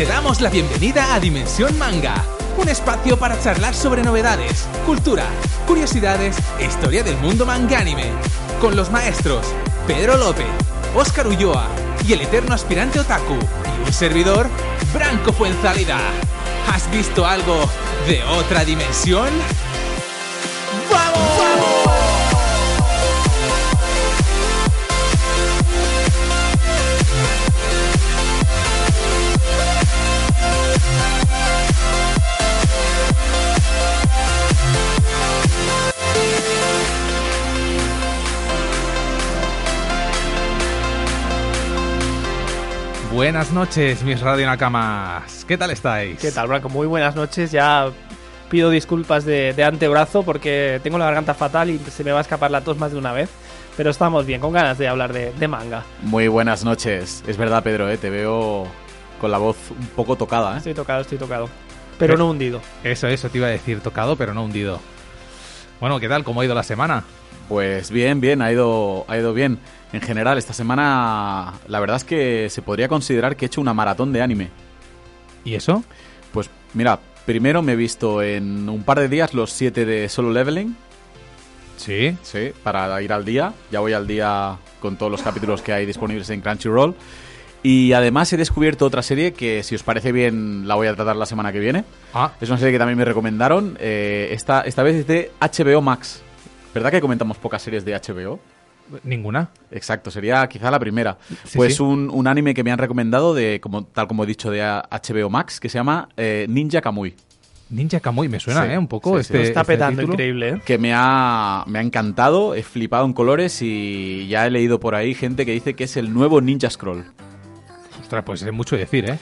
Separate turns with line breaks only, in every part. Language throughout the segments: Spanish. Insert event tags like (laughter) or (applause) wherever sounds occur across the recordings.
Te damos la bienvenida a Dimensión Manga, un espacio para charlar sobre novedades, cultura, curiosidades e historia del mundo mangánime, con los maestros Pedro López, Óscar Ulloa y el eterno aspirante otaku, y un servidor, Branco Fuenzalida. ¿Has visto algo de otra dimensión? Buenas noches, mis Radio Nakamas. ¿Qué tal estáis?
¿Qué tal, Branco? Muy buenas noches. Ya pido disculpas de, de antebrazo porque tengo la garganta fatal y se me va a escapar la tos más de una vez. Pero estamos bien, con ganas de hablar de, de manga.
Muy buenas noches. Es verdad, Pedro, ¿eh? te veo con la voz un poco tocada. ¿eh?
Estoy tocado, estoy tocado. Pero no hundido.
Eso, eso te iba a decir, tocado pero no hundido. Bueno, ¿qué tal? ¿Cómo ha ido la semana?
Pues bien, bien, ha ido, ha ido bien. En general, esta semana la verdad es que se podría considerar que he hecho una maratón de anime.
¿Y eso?
Pues mira, primero me he visto en un par de días los 7 de Solo Leveling.
Sí.
Sí, para ir al día. Ya voy al día con todos los capítulos que hay disponibles en Crunchyroll. Y además he descubierto otra serie que, si os parece bien, la voy a tratar la semana que viene.
Ah,
Es una serie que también me recomendaron. eh, esta, esta vez es de HBO Max. ¿Verdad que comentamos pocas series de HBO?
Ninguna.
Exacto, sería quizá la primera.
Sí,
pues
sí.
Un, un anime que me han recomendado, de como tal como he dicho, de HBO Max, que se llama eh, Ninja Kamui.
Ninja Kamui, me suena,
Sí,
¿eh? Un poco
sí, sí.
este.
Está
este
petando
título.
increíble, ¿eh?
Que me ha, me ha encantado, he flipado en colores y ya he leído por ahí gente que dice que es el nuevo Ninja Scroll.
Ostras, pues es mucho decir, ¿eh?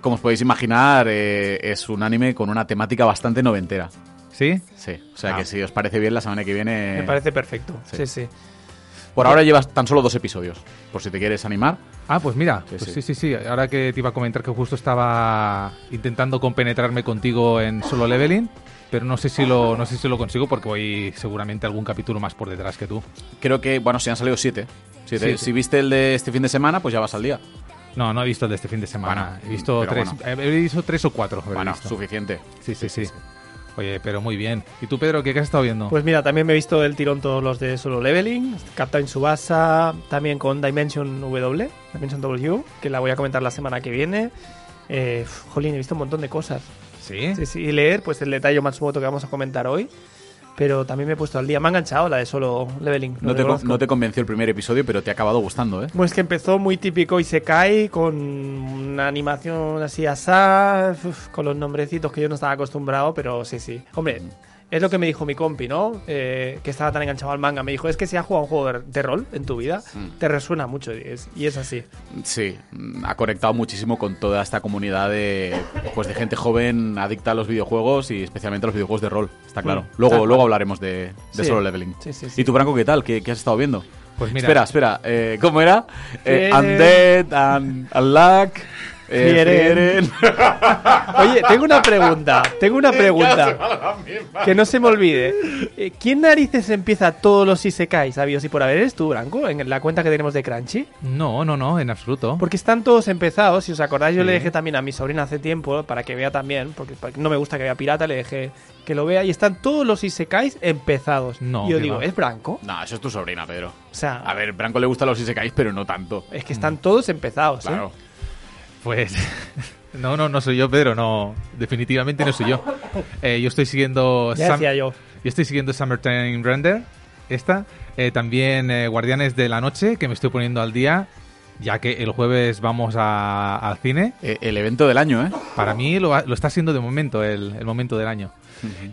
Como os podéis imaginar, eh, es un anime con una temática bastante noventera.
¿Sí?
Sí, o sea
Ah.
que si os parece bien, la semana que viene...
Me parece perfecto.
sí.
Sí, sí.
Por ahora llevas tan solo dos episodios, por si te quieres animar.
Ah, pues mira,
Sí,
pues sí.
sí.
sí, sí, Ahora que te iba a comentar que justo estaba intentando compenetrarme contigo en solo leveling, pero no sé si lo, no sé si lo consigo porque voy seguramente algún capítulo más por detrás que tú.
Creo que, bueno, se han salido siete. Si viste el de este fin de semana, pues ya vas al día.
No, no he visto el de este fin de semana.
Bueno,
he visto tres,
bueno.
he visto tres o cuatro.
Bueno,
visto.
suficiente.
Sí, sí, sí. Oye, pero muy bien. ¿Y tú, Pedro, qué, qué has estado viendo?
Pues mira, también me he visto del tirón todos los de Solo Leveling, Captain Subasa, también con Dimension W, Dimension W, que la voy a comentar la semana que viene. Eh, jolín, he visto un montón de cosas.
sí.
Sí, sí, y leer, pues el detalle Matsumoto que vamos a comentar hoy. Pero también me he puesto al día. Me ha enganchado la de Solo Leveling.
No te,
reconozco.
no te convenció el primer episodio, pero te ha acabado gustando, ¿eh?
Pues que empezó muy típico y se cae con una animación así asá, uf, con los nombrecitos que yo no estaba acostumbrado, pero sí, sí. Hombre, es lo que me dijo mi compi, ¿no? Eh, que estaba tan enganchado al manga. Me dijo, es que si has jugado un juego de, de rol en tu vida,
Mm.
te resuena mucho. Y es, y es así.
Sí, ha conectado muchísimo con toda esta comunidad de, pues, de gente joven adicta a los videojuegos y especialmente a los videojuegos de rol, está claro.
Mm,
luego, luego hablaremos de, de
Sí.
Solo Leveling.
Sí, sí, sí.
¿Y tú, Branco, qué tal? ¿Qué, qué has estado viendo?
Pues mira.
Espera, espera, eh, ¿cómo era? Eh,
Frieren.
undead, and, Unluck, eh,
Frieren. (laughs) Oye, tengo una pregunta. Tengo una (laughs) pregunta. Que no se me olvide. Eh, ¿Quién narices empieza todos los Isekais sabios y por haber? ¿Eres tú, Branco? En la cuenta que tenemos de Crunchy.
No, no, no, en absoluto.
Porque están todos empezados. Si os acordáis, yo
Sí.
le dejé también a mi sobrina hace tiempo para que vea también. Porque no me gusta que vea pirata, le dejé que lo vea. Y están todos los Isekais empezados.
No,
y yo digo,
va.
¿es Branco?
No, eso es tu sobrina, Pedro.
O sea,
A ver, Branco le gustan los isekais, pero no tanto.
es que están todos empezados. ¿eh?
Pues (laughs) no, no, no soy yo, Pedro, no, definitivamente no soy yo. (laughs) Eh, yo estoy siguiendo
Ya
Sam-
decía yo.
yo estoy siguiendo Summertime Render, esta, Eh, también eh, Guardianes de la Noche, que me estoy poniendo al día, ya que el jueves vamos a- al cine.
Eh, el evento del año, ¿eh?
Para mí lo está siendo de momento el, el momento del año.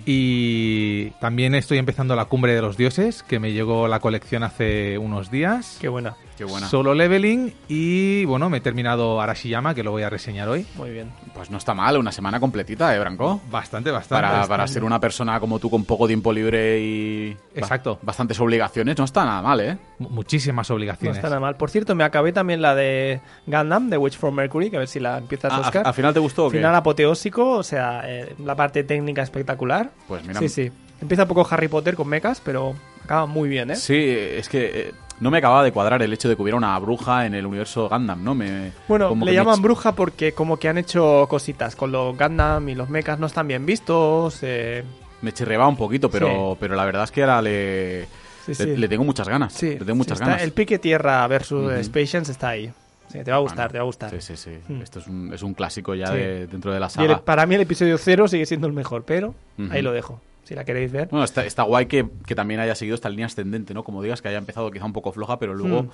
Y también estoy empezando la Cumbre de los Dioses, que me llegó la colección hace unos días.
Qué buena.
Qué buena.
Solo leveling y bueno, me he terminado Arashiyama, que lo voy a reseñar hoy.
Muy bien.
Pues no está mal, una semana completita, ¿eh, Branco?
Bastante, bastante.
Para,
bastante.
para ser una persona como tú con poco tiempo libre y ba-
Exacto.
bastantes obligaciones, no está nada mal, ¿eh?
Mu- Muchísimas
No
obligaciones.
está nada mal. Por cierto, me acabé también la de Gundam, de Witch from Mercury, que a ver si la empiezas a
Ah,
buscar.
¿Al final te gustó o qué?
Final apoteósico, o sea, eh, la parte técnica espectacular.
Pues mira,
Sí, sí. Empieza un poco Harry Potter con mechas, pero acaba muy bien, ¿eh?
Sí, es que eh, no me acababa de cuadrar el hecho de que hubiera una bruja en el universo Gundam, ¿no? Me,
Bueno, le
me
llaman bruja porque como que han hecho cositas con los Gundam y los mechas no están bien vistos. eh,
Me chirreaba un poquito, pero,
Sí.
pero la verdad es que ahora le,
Sí,
le,
sí.
le tengo muchas ganas.
sí,
le tengo muchas ganas.
El pique tierra versus. Space está ahí. Sí, te va a gustar,
Bueno,
te va a gustar.
Sí, sí, sí.
Mm.
Esto es un, es un clásico ya de- dentro de la
Y el-
saga.
para mí el episodio cero sigue siendo el mejor, pero ahí lo dejo. Si la queréis ver.
Bueno, está, está guay que, que también haya seguido esta línea ascendente, ¿no? Como digas, que haya empezado quizá un poco floja, pero luego
Mm.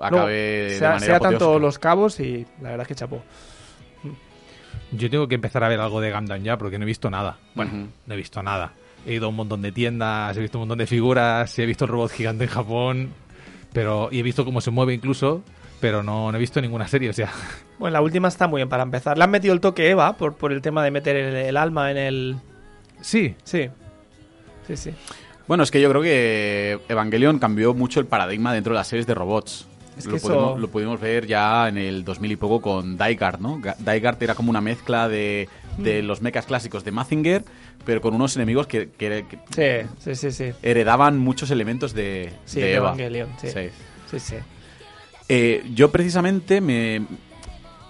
acabe
Luego,
de
sea,
manera
sea tanto los cabos y la verdad es que chapó.
Yo tengo que empezar a ver algo de Gundam ya, porque no he visto nada. Bueno, no he visto nada. He ido a un montón de tiendas, he visto un montón de figuras, he visto el robot gigante en Japón, pero y he visto cómo se mueve incluso, pero no, no he visto ninguna serie, o sea, (laughs)
Bueno, la última está muy bien para empezar. Le han metido el toque Eva por, por el tema de meter el, el alma en el.
sí,
Sí. Sí, sí.
Bueno, es que yo creo que Evangelion cambió mucho el paradigma dentro de las series de robots.
Es
lo,
eso-
pudimos, lo pudimos ver ya en el 2000 y poco con Daigard, ¿no? Ga- Daigard era como una mezcla de, de
Mm.
los mechas clásicos de Mazinger, pero con unos enemigos que, que- que
Sí, sí, sí, sí.
heredaban muchos elementos de,
Sí,
de
de
Eva.
Evangelion, sí.
Sí.
Sí, sí.
Eh, yo precisamente me...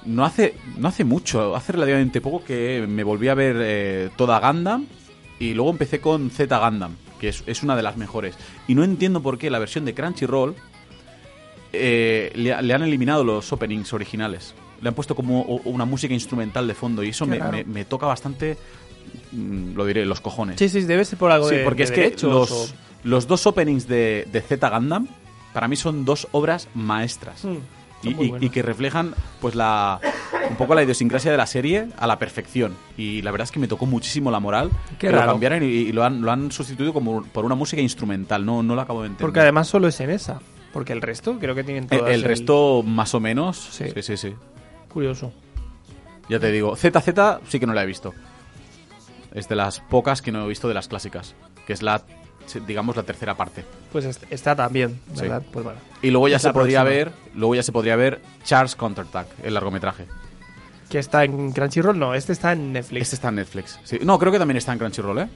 No hace, no hace mucho, hace relativamente poco que me volví a ver eh, toda Gundam y luego empecé con Z Gundam, que es, es una de las mejores. Y no entiendo por qué la versión de Crunchyroll eh, le, ha- le han eliminado los openings originales. Le han puesto como una música instrumental de fondo y eso me, me- me toca bastante, mm, lo diré, los cojones.
Sí, sí, debe ser por algo
Sí,
de
porque
de
es que los,
o-
los dos openings de, de Z Gundam para mí son dos obras maestras.
Mm,
Y, que reflejan pues la un poco la idiosincrasia de la serie a la perfección y la verdad es que me tocó muchísimo la moral
Qué
que lo
raro.
cambiaran y, y lo, han, lo han sustituido como por una música instrumental no no lo acabo de entender
Porque además solo es en esa. Porque el resto creo que tienen
el,
todas
el resto más o menos
Sí.
sí sí sí
Curioso.
ya te digo ZZ sí que no la he visto es de las pocas que no he visto de las clásicas que es la digamos la tercera parte
Pues est- está también,
Sí.
¿verdad? Pues bueno.
y luego ya se podría
próxima.
ver luego ya se podría ver Charles Counterattack el largometraje
Que está en Crunchyroll, no, este está en Netflix.
Este está en Netflix. Sí. No, creo que también está en Crunchyroll, ¿eh?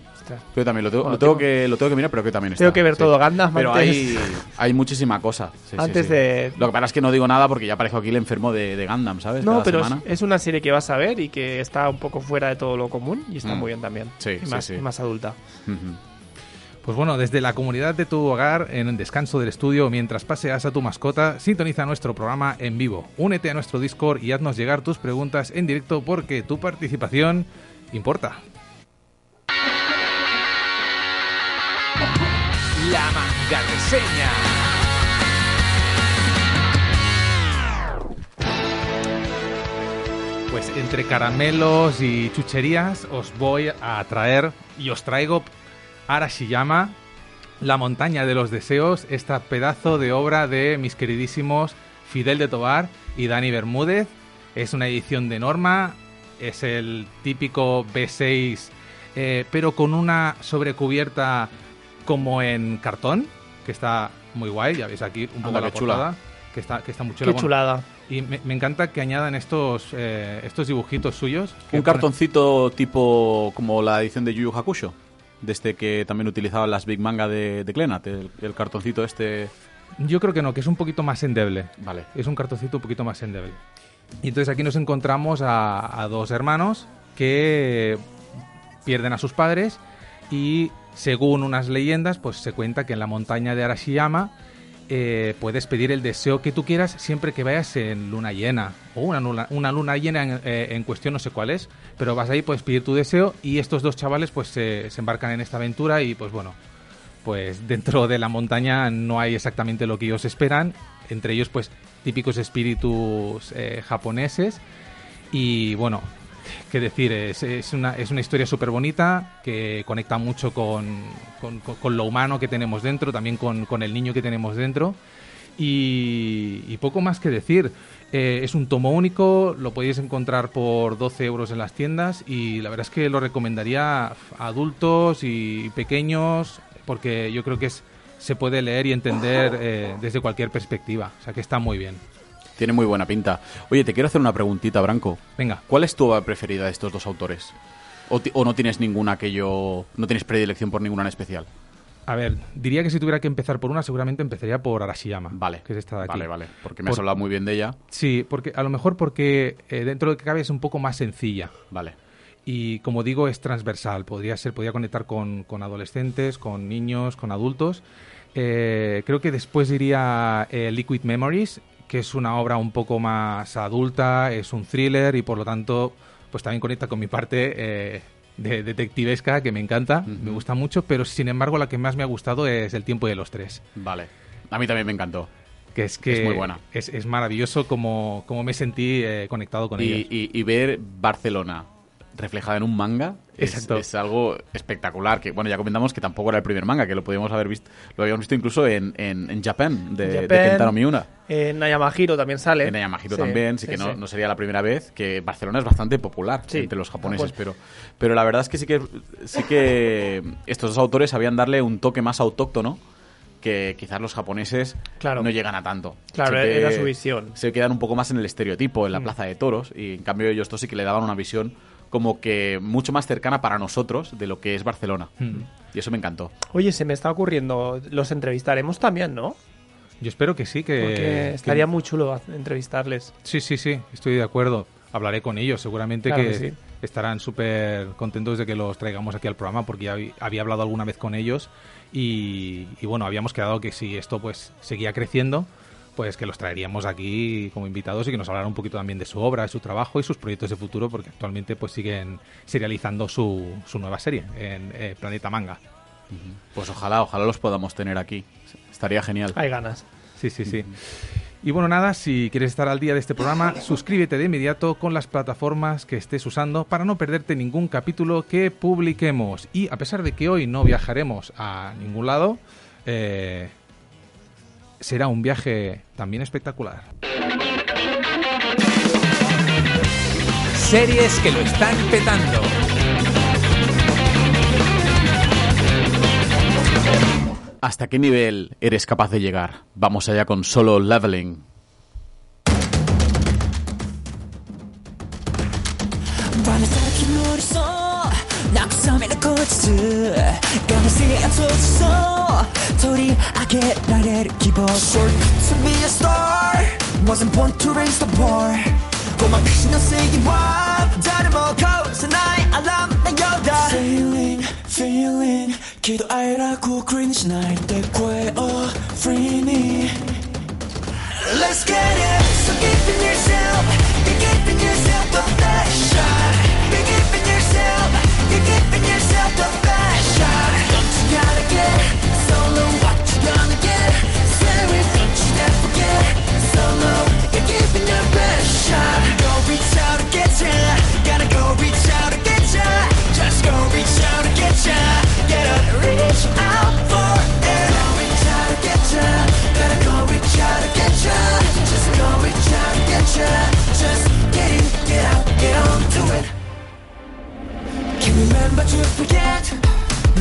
Yo también lo tengo,
Bueno,
lo tengo
tengo-
que, lo tengo que mirar, pero que también está.
Tengo que ver
sí.
todo Gundam
Pero
antes-
hay, hay muchísima cosa. sí, sí,
Antes
sí.
de-
Lo que pasa es que no digo nada porque ya parezco aquí el enfermo de, de Gundam, ¿sabes?
No,
Cada
pero es,
semana.
es una serie que vas a ver y que está un poco fuera de todo lo común y está
Mm.
muy bien también.
Sí,
y
sí,
más,
sí.
y más adulta.
Ujú.
Pues bueno, desde la comunidad de tu hogar, en el descanso del estudio, mientras paseas a tu mascota, sintoniza nuestro programa en vivo. Únete a nuestro Discord y haznos llegar tus preguntas en directo porque tu participación importa.
La manga reseña.
Pues entre caramelos y chucherías os voy a traer y os traigo Arashiyama, La montaña de los deseos, esta pedazo de obra de mis queridísimos Fidel de Tobar y Dani Bermúdez. Es una edición de norma, es el típico B6, eh, pero con una sobrecubierta como en cartón, que está muy guay, ya veis aquí un poco
Anda,
la portada, que está, que está muy chula.
Qué chulada.
y me, me encanta que añadan estos, eh, estos dibujitos suyos.
Un
ponen-
cartoncito tipo como la edición de Yu Yu Hakusho. De este que también utilizaban las Big Manga de, de Clenat. El, el cartoncito este.
Yo creo que no, que es un poquito más endeble.
Vale.
Es un cartoncito un poquito más endeble. Y entonces aquí nos encontramos a, a dos hermanos que pierden a sus padres y según unas leyendas, pues se cuenta que en la montaña de Arashiyama eh, puedes pedir el deseo que tú quieras siempre que vayas en luna llena o una luna, una luna llena en, eh, en cuestión, no sé cuál es, pero vas ahí, puedes pedir tu deseo y estos dos chavales pues se, se embarcan en esta aventura y pues bueno, pues dentro de la montaña no hay exactamente lo que ellos esperan, entre ellos pues típicos espíritus eh, japoneses y bueno, qué decir, es, una, es una historia súper bonita que conecta mucho con, con- lo humano que tenemos dentro, también con, con el niño que tenemos dentro. Y, y poco más que decir. Eh, es un tomo único, lo podéis encontrar por 12 euros en las tiendas y la verdad es que lo recomendaría a adultos y pequeños porque yo creo que es, se puede leer y entender eh, desde cualquier perspectiva. O sea que está muy bien.
Tiene muy buena pinta. Oye, te quiero hacer una preguntita, Branco.
Venga.
¿Cuál es tu obra preferida de estos dos autores? ¿O, no tienes ninguna que yo... no tienes predilección por ninguna en especial?
A ver, diría que si tuviera que empezar por una, seguramente empezaría por Arashiyama.
Vale.
Que es esta de aquí.
Vale, vale. Porque me has hablado muy bien de ella.
Sí, porque a lo mejor porque eh, dentro de lo que cabe es un poco más sencilla.
Vale.
Y como digo, es transversal. Podría ser, podría conectar con, con adolescentes, con niños, con adultos. Eh, creo que después diría eh, Liquid Memories, que es una obra un poco más adulta, es un thriller y por lo tanto, pues también conecta con mi parte eh, de detectivesca, que me encanta, me gusta mucho, pero sin embargo la que más me ha gustado es El tiempo de los tres.
Vale. A mí también me encantó.
Que es que
Es muy buena.
Es, es maravilloso como, como me sentí eh, conectado con
Y,
ellos.
y- y ver Barcelona reflejada en un manga es, algo espectacular. Que bueno, ya comentamos que tampoco era el primer manga, que lo podíamos haber visto, lo habíamos visto incluso en, en, en Japan, de, de Kentaro Miura.
En Nayamahiro también sale.
En Yamahiro
Sí,
también, sí,
sí,
que no,
sí.
no sería la primera vez, que Barcelona es bastante popular entre los japoneses, pero, pero la verdad es que sí que sí que estos dos autores sabían darle un toque más autóctono que quizás los japoneses
Claro.
no llegan a tanto.
Claro,
que
era su visión.
Se quedan un poco más en el estereotipo, en la
Mm.
plaza de toros, y en cambio ellos dos sí que le daban una visión como que mucho más cercana para nosotros de lo que es Barcelona.
Mm.
Y eso me encantó.
Oye, se me está ocurriendo, los entrevistaremos también, ¿no?
Yo espero que sí, que...
Porque
que-
estaría muy chulo entrevistarles.
Sí, sí, sí, estoy de acuerdo. Hablaré con ellos, seguramente
Claro
que,
que sí.
estarán súper contentos de que los traigamos aquí al programa porque ya habí- había hablado alguna vez con ellos y, y bueno, habíamos quedado que si esto pues seguía creciendo, pues que los traeríamos aquí como invitados y que nos hablaran un poquito también de su obra, de su trabajo y sus proyectos de futuro porque actualmente pues siguen serializando su, su nueva serie en eh, Planeta Manga.
Pues ojalá, ojalá los podamos tener aquí. Estaría genial.
Hay ganas.
Sí, sí, sí. Y bueno, nada, si quieres estar al día de este programa, (laughs) suscríbete de inmediato con las plataformas que estés usando para no perderte ningún capítulo que publiquemos. Y a pesar de que hoy no viajaremos a ningún lado, eh, será un viaje también espectacular.
Series que lo están petando.
¿Hasta qué nivel eres capaz de llegar? Vamos allá con solo leveling.
バネされきの理想慰めの後日がませに閉じそう取り上げられる希望 Short to be a star Wasn't born to raise the bar ごまかしの正義は誰も壊せないアラームのようだ Feeling, feeling 喜怒哀楽を繰りにしない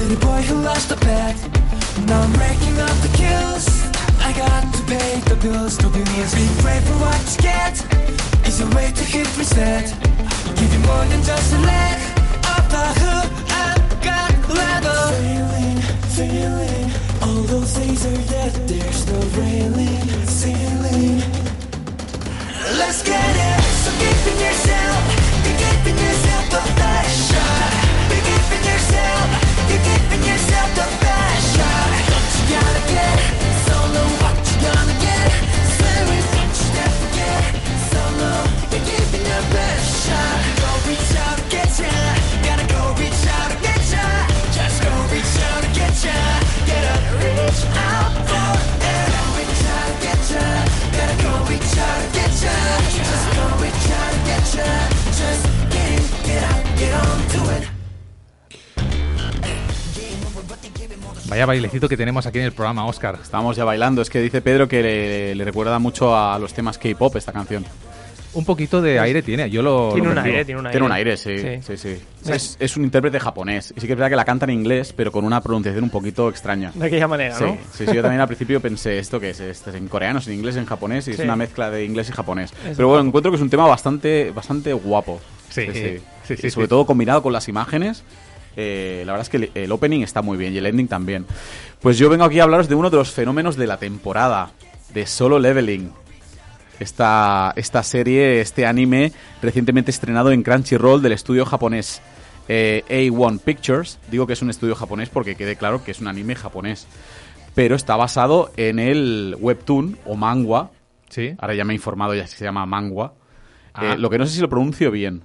Little boy who lost a bet Now I'm racking up the kills. I got to pay the bills. Bills. Be brave for what you get. Is a way to hit reset. Give you more than just a leg of the hook. I've got level. Feeling, feeling. All those things are dead. There's no railing, ceiling. Let's get it. So giving yourself, you're giving yourself the best shot not the
Vaya bailecito que tenemos aquí en el programa, Oscar.
Estamos ya bailando. Es que dice Pedro que le, le recuerda mucho a los temas K-pop esta canción.
Un poquito de aire tiene, yo lo.
Tiene
lo
un
percibo.
aire, tiene un aire.
Tiene un aire, sí.
Sí.
sí, sí. Es, es un intérprete japonés. Y sí que es verdad que la canta en inglés, pero con una pronunciación un poquito extraña.
De aquella manera,
Sí,
¿no?
sí, sí, yo también al principio pensé esto que es, Esto es en coreano, es en inglés, en japonés y es una mezcla de inglés y japonés.
Es
Pero bueno, encuentro que es un tema bastante, bastante guapo.
Sí, sí, sí,
y sobre
sí.
todo combinado con las imágenes. Eh, la verdad es que el, opening está muy bien y el ending también. Pues yo vengo aquí a hablaros de uno de los fenómenos de la temporada, de Solo Leveling. Esta, esta serie, este anime, recientemente estrenado en Crunchyroll del estudio japonés eh, A1 Pictures. Digo que es un estudio japonés porque quede claro que es un anime japonés. Pero está basado en el webtoon o mangua.
Sí.
Ahora ya me he informado, ya se llama mangua.
Ah.
Eh, lo que no sé si lo pronuncio bien.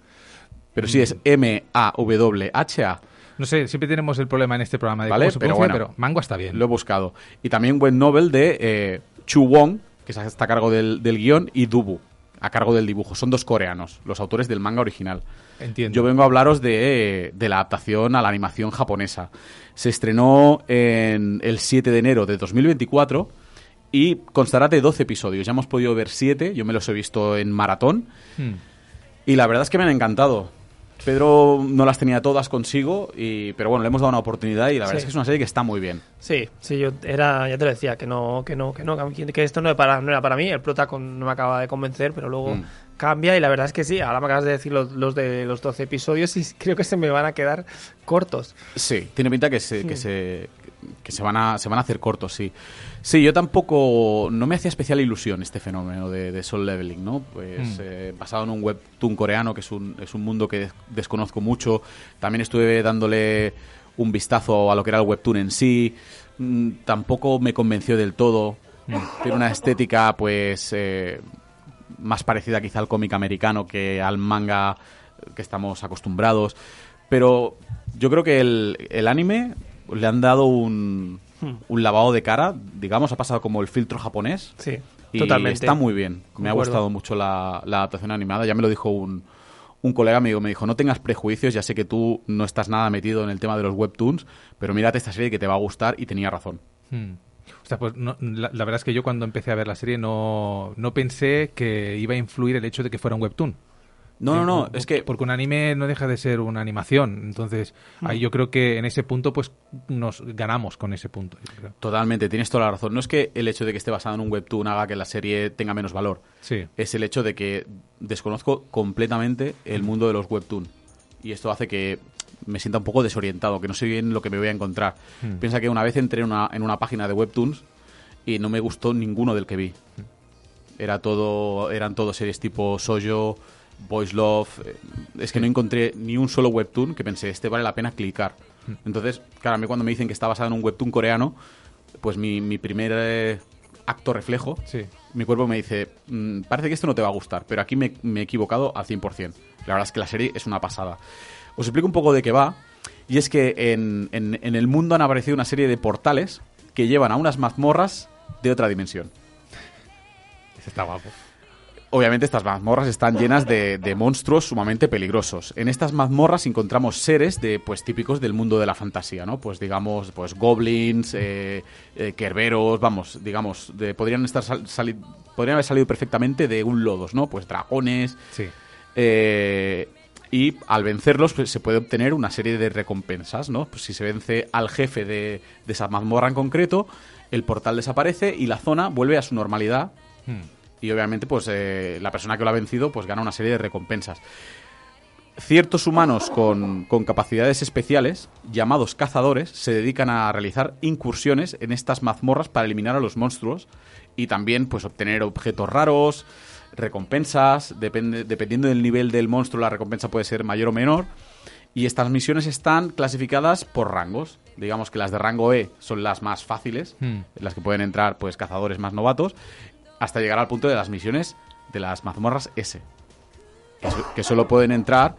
Pero sí es M-A-W-H-A.
No sé, siempre tenemos el problema en este programa de
Vale,
cómo se
pero bueno.
pero mangua está bien.
Lo he buscado. Y también web novel de eh, Chu Wong, que está a cargo del, del guion, y Dubu, a cargo del dibujo. Son dos coreanos, los autores del manga original.
Entiendo.
Yo vengo a hablaros de, de la adaptación a la animación japonesa. Se estrenó en el 7 de enero de 2024 y constará de 12 episodios. Ya hemos podido ver 7, yo me los he visto en maratón.
Hmm.
Y la verdad es que me han encantado. Pedro no las tenía todas consigo, y, pero bueno, le hemos dado una oportunidad y la verdad
Sí.
es que es una serie que está muy bien.
Sí, sí, yo era, ya te lo decía, que no, que no, que no, que esto no era para, no era para mí, el prota con- no me acaba de convencer, pero luego
Mm.
cambia y la verdad es que sí, ahora me acabas de decir los, los de los 12 episodios y (laughs) creo que se me van a quedar cortos.
Sí, tiene pinta que se, que
Mm.
se, que se van a se van a hacer cortos, sí. Sí, yo tampoco no me hacía especial ilusión este fenómeno de, de Soul Leveling, ¿no? Pues
Mm.
eh, basado en un webtoon coreano que es un, es un mundo que des- desconozco mucho. También estuve dándole un vistazo a lo que era el webtoon en sí. Mm, tampoco me convenció del todo. Tiene una estética, pues, eh, más parecida quizá al cómic americano que al manga que estamos acostumbrados. Pero yo creo que el, el anime le han dado un,
Hmm.
un lavado de cara, digamos, ha pasado como el filtro japonés.
Sí,
Y
totalmente.
está muy bien. Me ha gustado mucho la, la adaptación animada. Ya me lo dijo un, un colega amigo. Me dijo, no tengas prejuicios, ya sé que tú no estás nada metido en el tema de los webtoons, pero mírate esta serie que te va a gustar y tenía razón.
Hmm. O sea, pues no- la, la verdad es que yo cuando empecé a ver la serie no, no pensé que iba a influir el hecho de que fuera un webtoon.
No, no,
Eh,
no, es que...
Porque un anime no deja de ser una animación. Entonces,
Hmm.
ahí yo creo que en ese punto, pues nos ganamos con ese punto.
Totalmente, tienes toda la razón. No es que el hecho de que esté basado en un webtoon haga que la serie tenga menos valor.
Sí.
Es el hecho de que desconozco completamente el mundo de los webtoon. Y esto hace que me sienta un poco desorientado, que no sé bien lo que me voy a encontrar.
Hmm.
Piensa que una vez entré en una, en una página de webtoons y no me gustó ninguno del que vi. Era todo, eran todo series tipo Sojo, Boys Love. eh, Es que no encontré ni un solo webtoon que pensé, este vale la pena clicar. Entonces, claro, a mí cuando me dicen que está basado en un webtoon coreano, pues mi, mi primer eh, acto reflejo,
Sí.
mi cuerpo me dice, "Mm, parece que esto no te va a gustar, pero aquí me, me he equivocado al 100%. La verdad es que la serie es una pasada. Os explico un poco de qué va. Y es que en, en- en el mundo han aparecido una serie de portales que llevan a unas mazmorras de otra dimensión.
Ese está guapo.
Obviamente estas mazmorras están llenas de, de monstruos sumamente peligrosos. En estas mazmorras encontramos seres de, pues, típicos del mundo de la fantasía, ¿no? Pues digamos, pues goblins, eh, eh, kerberos, vamos, digamos, de, podrían estar sal- sali- podrían haber salido perfectamente de un lodos, ¿no? Pues dragones,
Sí.
eh, y al vencerlos pues, se puede obtener una serie de recompensas, ¿no? Pues si se vence al jefe de, de esa mazmorra en concreto, el portal desaparece y la zona vuelve a su normalidad
Hmm.
Y obviamente pues eh, la persona que lo ha vencido pues gana una serie de recompensas. Ciertos humanos con, con capacidades especiales, llamados cazadores, se dedican a realizar incursiones en estas mazmorras para eliminar a los monstruos y también pues obtener objetos raros, recompensas, depende, dependiendo del nivel del monstruo la recompensa puede ser mayor o menor. Y estas misiones están clasificadas por rangos. Digamos que las de rango E son las más fáciles,
Hmm.
en las que pueden entrar pues cazadores más novatos, hasta llegar al punto de las misiones de las mazmorras S, que, so- que solo pueden entrar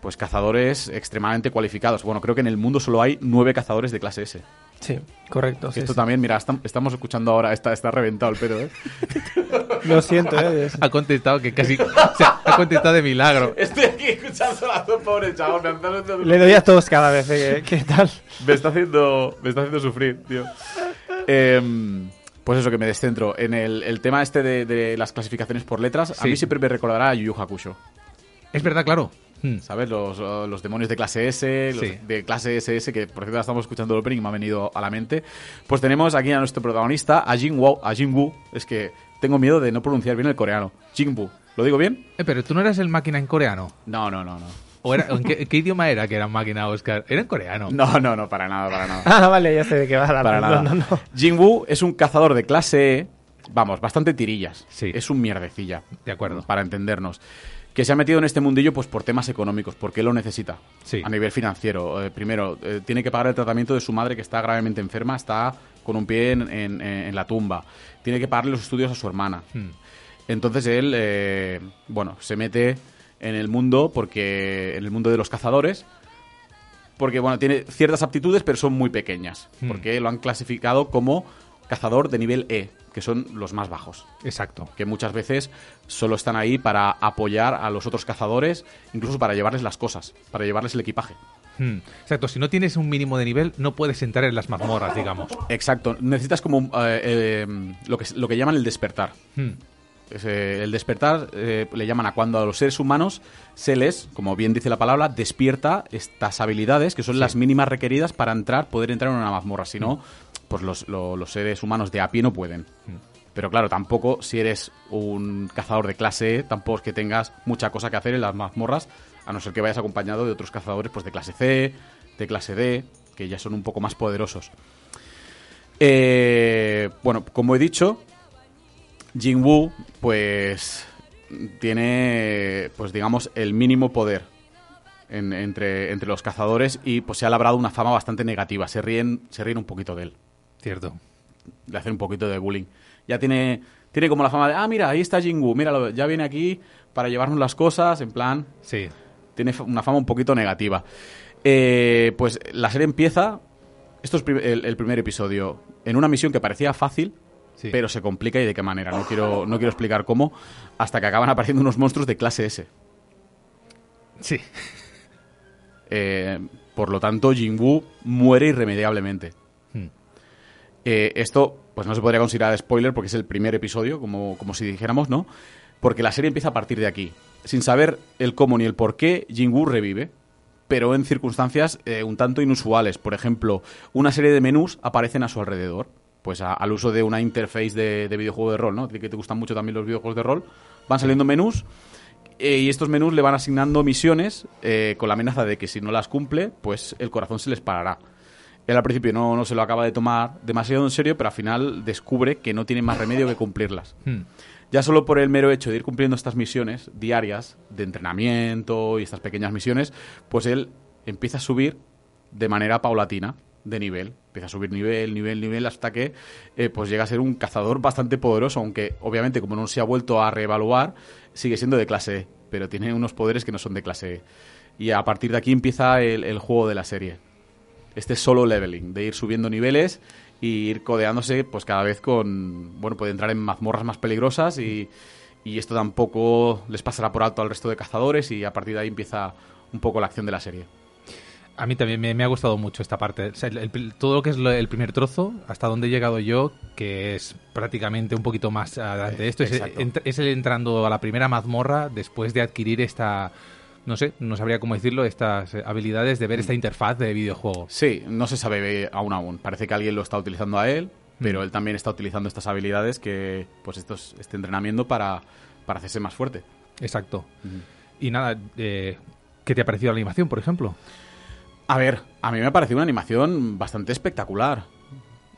pues cazadores extremadamente cualificados. Bueno, creo que en el mundo solo hay nueve cazadores de clase S.
Sí, correcto. sí,
Esto
sí.
también, mira, estam- estamos escuchando ahora, está, está reventado el pedo, ¿eh? (laughs)
Lo siento, ¿eh?
Ha contestado que casi... o sea, ha contestado de milagro.
Estoy aquí escuchando a dos pobre chavos, me,
Le doy a todos cada vez. ¿eh? ¿Qué tal?
me está haciendo, me está haciendo sufrir, tío. Em, pues eso, que me descentro. En el, el tema este de, de las clasificaciones por letras, a mí siempre me recordará a Yu Yu Hakusho.
Es verdad, claro. Hmm.
¿Sabes? Los, los demonios de clase S, los
Sí.
de clase SS, que por cierto estamos escuchando el opening y me ha venido a la mente. Pues tenemos aquí a nuestro protagonista, a Jin Woo. A Jin Woo. Es que tengo miedo de no pronunciar bien el coreano. Jin Woo. ¿Lo digo bien?
Eh, pero tú no eras el máquina en coreano.
No, no, no, no.
¿O era, ¿en, qué, en qué idioma era que era máquina, Oscar? Era en coreano.
No, no, no, para nada, para nada. (laughs)
Ah, vale, ya sé de qué va la
Para
no,
nada.
no, no.
Jin Woo es un cazador de clase E, vamos, bastante tirillas.
Sí.
Es un mierdecilla.
De acuerdo.
Para entendernos. Que se ha metido en este mundillo pues por temas económicos, porque lo necesita.
Sí.
A nivel financiero. Eh, primero, eh, tiene que pagar el tratamiento de su madre que está gravemente enferma, está con un pie en, en- en la tumba. Tiene que pagarle los estudios a su hermana.
Hmm.
Entonces él, eh, bueno, se mete en el mundo porque en el mundo de los cazadores porque bueno tiene ciertas aptitudes pero son muy pequeñas
Hmm.
porque lo han clasificado como cazador de nivel E que son los más bajos
Exacto.
que muchas veces solo están ahí para apoyar a los otros cazadores incluso para llevarles las cosas para llevarles el equipaje
Hmm. Exacto. Si no tienes un mínimo de nivel, no puedes entrar en las mazmorras, digamos.
exacto necesitas como eh, eh, lo que lo que llaman el despertar
Hmm.
Eh, el despertar eh, le llaman a cuando a los seres humanos se les, como bien dice la palabra, despierta estas habilidades que son las mínimas requeridas para entrar, poder entrar en una mazmorra. Si no, pues los, lo- los seres humanos de a pie no pueden. Pero claro, tampoco si eres un cazador de clase E, tampoco es que tengas mucha cosa que hacer en las mazmorras, a no ser que vayas acompañado de otros cazadores pues de clase C, de clase D, que ya son un poco más poderosos. Eh, bueno, como he dicho, Jin Woo, pues tiene, pues digamos, el mínimo poder en- entre, entre los cazadores y pues se ha labrado una fama bastante negativa. Se ríen, se ríen un poquito de él,
Cierto.
le hacen un poquito de bullying. Ya tiene, tiene como la fama de, ah, mira, ahí está Jin Woo, míralo, ya viene aquí para llevarnos las cosas, en plan,
Sí.
tiene una fama un poquito negativa. Eh, pues la serie empieza, esto es el primer episodio, en una misión que parecía fácil,
Sí.
pero se complica y de qué manera. No quiero, no quiero explicar cómo, hasta que acaban apareciendo unos monstruos de clase S.
Sí.
Eh, por lo tanto, Jinwoo muere irremediablemente.
Hmm.
Eh, esto, pues no se podría considerar spoiler porque es el primer episodio, como, como si dijéramos, ¿no? Porque la serie empieza a partir de aquí. Sin saber el cómo ni el por qué, Jinwoo revive, pero en circunstancias eh, un tanto inusuales. Por ejemplo, una serie de menús aparecen a su alrededor, pues a- al uso de una interface de, de videojuego de rol, ¿no? Que te gustan mucho también los videojuegos de rol. Van saliendo menús eh, y estos menús le van asignando misiones eh, con la amenaza de que si no las cumple, pues el corazón se les parará. Él al principio no, no se lo acaba de tomar demasiado en serio, pero al final descubre que no tiene más remedio que cumplirlas.
Hmm.
Ya solo por el mero hecho de ir cumpliendo estas misiones diarias de entrenamiento y estas pequeñas misiones, pues él empieza a subir de manera paulatina de nivel. Empieza a subir nivel, nivel, nivel, hasta que eh, pues llega a ser un cazador bastante poderoso, aunque obviamente como no se ha vuelto a reevaluar, sigue siendo de clase E, pero tiene unos poderes que no son de clase E. Y a partir de aquí empieza el, el juego de la serie. Este solo leveling, de ir subiendo niveles y ir codeándose pues cada vez con... Bueno, puede entrar en mazmorras más peligrosas y, y esto tampoco les pasará por alto al resto de cazadores y a partir de ahí empieza un poco la acción de la serie.
A mí también me, me ha gustado mucho esta parte. O sea, el- el- todo lo que es lo- el primer trozo, hasta donde he llegado yo, que es prácticamente un poquito más adelante de esto, es,
Exacto.
ent- es el entrando a la primera mazmorra después de adquirir esta, no sé, no sabría cómo decirlo, estas eh, habilidades de ver esta interfaz de videojuego.
Sí, no se sabe aún aún. Parece que alguien lo está utilizando a él, pero
Mm.
él también está utilizando estas habilidades que, pues estos, este entrenamiento para, para hacerse más fuerte.
Exacto. Y nada, eh, ¿qué te ha parecido la animación, por ejemplo?
A ver, a mí me ha parecido una animación bastante espectacular.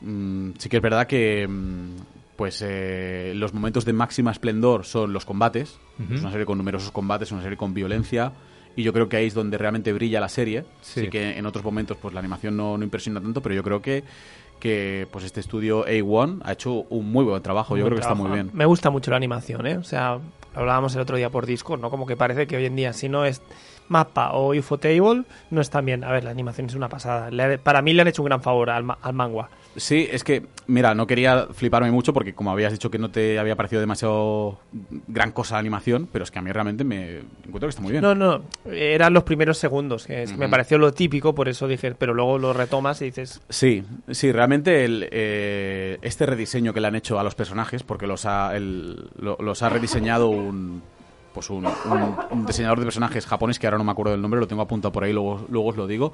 Mm, sí que es verdad que mm, pues eh, los momentos de máxima esplendor son los combates. Es una serie con numerosos combates, una serie con violencia. Y yo creo que ahí es donde realmente brilla la serie.
Sí.
Sí, que en otros momentos pues la animación no, no impresiona tanto, pero yo creo que, que pues este estudio A1 ha hecho un muy buen trabajo. Yo
Buen
creo que está muy bien.
Me gusta mucho la animación, ¿eh? O sea, lo hablábamos el otro día por Discord, ¿no? Como que parece que hoy en día, si no es Mappa o Ufotable no están bien. A ver, la animación es una pasada. Le para mí le han hecho un gran favor al, al manga.
Sí, es que, mira, no quería fliparme mucho porque como habías dicho que no te había parecido demasiado gran cosa la animación, pero es que a mí realmente me encuentro que está muy bien.
No, no, eran los primeros segundos, que es que me pareció lo típico, por eso dije, pero luego lo retomas y dices,
Sí, sí, realmente el, eh, este rediseño que le han hecho a los personajes, porque los ha, el- lo- los ha rediseñado un, pues un, un- un diseñador de personajes japonés, que ahora no me acuerdo del nombre, lo tengo apuntado por ahí, luego, luego os lo digo,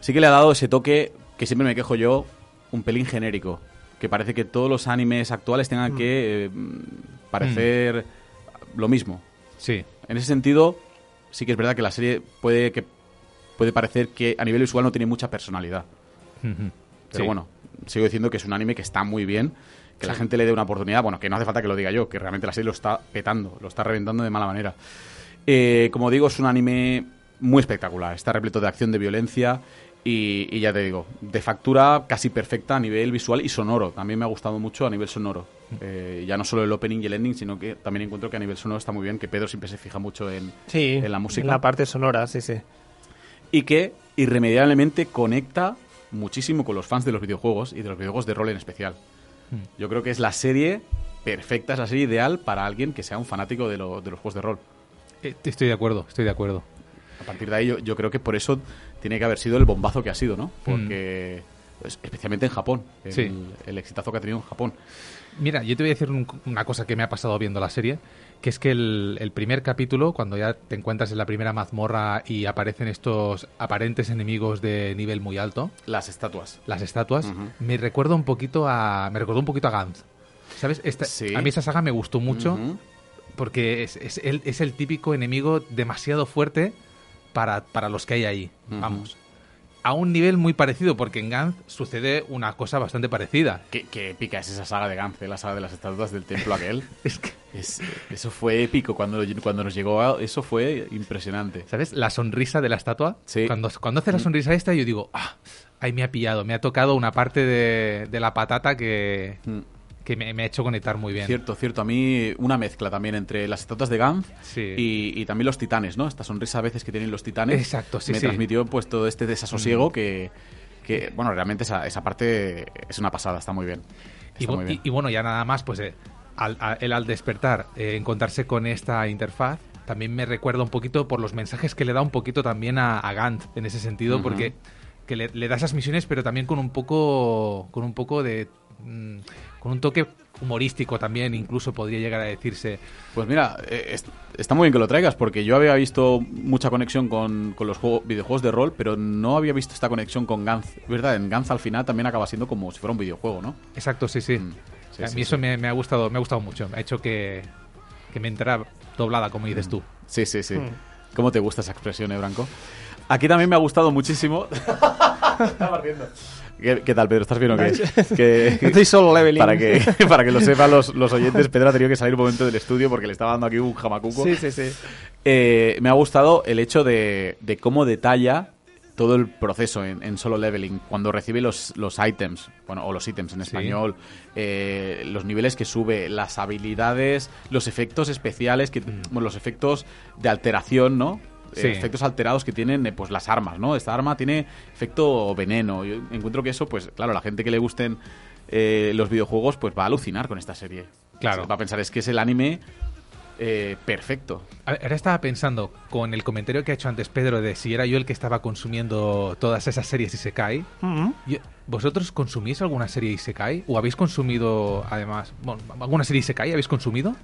sí que le ha dado ese toque que siempre me quejo yo, un pelín genérico, que parece que todos los animes actuales tengan que eh, parecer lo mismo.
Sí.
En ese sentido, sí que es verdad que la serie puede que puede parecer que a nivel visual no tiene mucha personalidad. Pero
Sí.
bueno, sigo diciendo que es un anime que está muy bien, que la gente le dé una oportunidad. Bueno, que no hace falta que lo diga yo, que realmente la serie lo está petando, lo está reventando de mala manera. Eh, como digo, es un anime muy espectacular. Está repleto de acción, de violencia y, y ya te digo, de factura casi perfecta a nivel visual y sonoro. También me ha gustado mucho a nivel sonoro. Eh, ya no solo el opening y el ending, sino que también encuentro que a nivel sonoro está muy bien, que Pedro siempre se fija mucho en,
sí,
en la música.
en la parte sonora, sí, sí.
y que irremediablemente conecta muchísimo con los fans de los videojuegos y de los videojuegos de rol en especial. Yo creo que es la serie perfecta, es la serie ideal para alguien que sea un fanático de, lo- de los juegos de rol.
Eh, Estoy de acuerdo, estoy de acuerdo.
A partir de ahí yo, yo creo que por eso tiene que haber sido el bombazo que ha sido, ¿no? Porque, pues, especialmente en Japón, el,
Sí.
el exitazo que ha tenido en Japón.
Mira, yo te voy a decir un- una cosa que me ha pasado viendo la serie, que es que el, el primer capítulo, cuando ya te encuentras en la primera mazmorra y aparecen estos aparentes enemigos de nivel muy alto,
Las estatuas.
las estatuas, me recuerda un poquito a. Me recordó un poquito a Gantz. ¿Sabes? Esta-
Sí.
A mí esa saga me gustó mucho porque es, es el, es el típico enemigo demasiado fuerte para, para los que hay ahí. Vamos. A un nivel muy parecido, porque en Gantz sucede una cosa bastante parecida.
Qué, qué épica es esa saga de Gance, la saga de las estatuas del templo aquel. (laughs)
Es que,
Es- eso fue épico cuando, cuando nos llegó, a- eso fue impresionante.
¿sabes? La sonrisa de la estatua.
Sí.
Cuando, cuando hace la sonrisa esta, yo digo, ah, ahí me ha pillado, me ha tocado una parte de, de la patata que,
Mm.
Que me, me ha hecho conectar muy bien.
Cierto, cierto. A mí una mezcla también entre las estatuas de Gantz
Sí.
y, y también los titanes, ¿no? Esta sonrisa a veces que tienen los titanes.
Exacto, sí,
Me
sí. Mm.
transmitió pues todo este desasosiego que, que, bueno, realmente esa, esa parte es una pasada, está muy bien.
Y,
Está muy bien.
y- y bueno, ya nada más, pues eh, al, a- él al despertar, eh, encontrarse con esta interfaz, también me recuerda un poquito por los mensajes que le da un poquito también a, a Gant en ese sentido, porque que le, le da esas misiones, pero también con un poco, con un poco de, mm, con un toque humorístico también, incluso podría llegar a decirse.
Pues mira, eh, es- está muy bien que lo traigas porque yo había visto mucha conexión con, con los juego- videojuegos de rol, pero no había visto esta conexión con Gantz. Es verdad, en Gantz al final también acaba siendo como si fuera un videojuego, ¿no?
Exacto, sí, sí.
Mm, sí,
a
sí,
mí
sí.
eso me, me ha gustado, me ha gustado mucho. Me ha hecho que, que me entrara doblada, como dices tú.
Sí, sí, sí.
Mm.
¿Cómo te gusta esa expresión, eh, Branco? Aquí también me ha gustado muchísimo. (laughs) ¿Qué, qué tal, Pedro? ¿Estás bien o qué? (laughs) Que- (laughs)
Estoy solo leveling.
para que (laughs) para que lo sepan los, los oyentes, Pedro ha tenido que salir un momento del estudio porque le estaba dando aquí un jamacuco.
Sí, sí, sí.
Eh, me ha gustado el hecho de, de cómo detalla todo el proceso en, en solo leveling. Cuando recibe los, los items, bueno, o los ítems en
Sí.
español, eh, los niveles que sube, las habilidades, los efectos especiales, que, bueno, los efectos de alteración, ¿no?
Sí.
efectos alterados que tienen eh, pues las armas, ¿no? Esta arma tiene efecto veneno. Yo encuentro que eso, pues claro, la gente que le gusten eh, los videojuegos, pues va a alucinar con esta serie.
Claro.
Va a pensar, es que es el anime eh, perfecto.
Ver, Ahora estaba pensando con el comentario que ha hecho antes Pedro de si era yo el que estaba consumiendo todas esas series Isekai.
Mm.
Yo- ¿Vosotros consumís alguna serie Isekai? ¿O habéis consumido, además, bueno, alguna serie Isekai habéis consumido?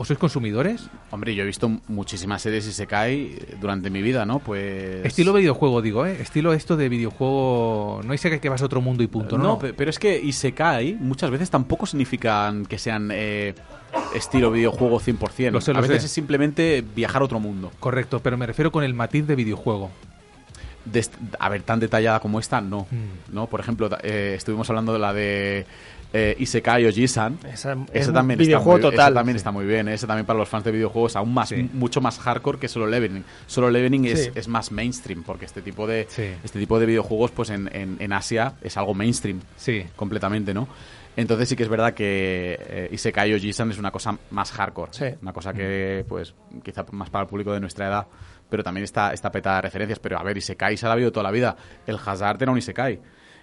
¿O sois consumidores?
Hombre, yo he visto muchísimas series y se cae durante mi vida, ¿no? Pues.
Estilo videojuego, digo, ¿eh? Estilo esto de videojuego. No Isekai que vas a otro mundo y punto, ¿no?
No, pe- pero es que Isekai muchas veces tampoco significan que sean eh, estilo videojuego 100%.
Lo sé, lo
a veces
sé.
es simplemente viajar a otro mundo.
Correcto, pero me refiero con el matiz de videojuego.
De a ver, tan detallada como esta, no.
Mm.
¿no? Por ejemplo, eh, estuvimos hablando de la de eh, Isekai o Jisan.
Esa-
Ese
es
también,
videojuego
está muy,
total.
ese también está muy bien. ¿eh? Ese también para los fans de videojuegos aún más,
Sí.
mucho más hardcore que solo Leveling. Solo Leveling es,
Sí.
es más mainstream porque este tipo de
Sí.
este tipo de videojuegos, pues en, en- en Asia es algo mainstream
Sí.
completamente, ¿no? Entonces sí que es verdad que eh, Isekai o Jisan es una cosa más hardcore.
Sí.
Una cosa que, pues, quizá más para el público de nuestra edad, pero también está, está petada de referencias. Pero a ver, Isekai se ha habido toda la vida. El Hazard era un Isekai.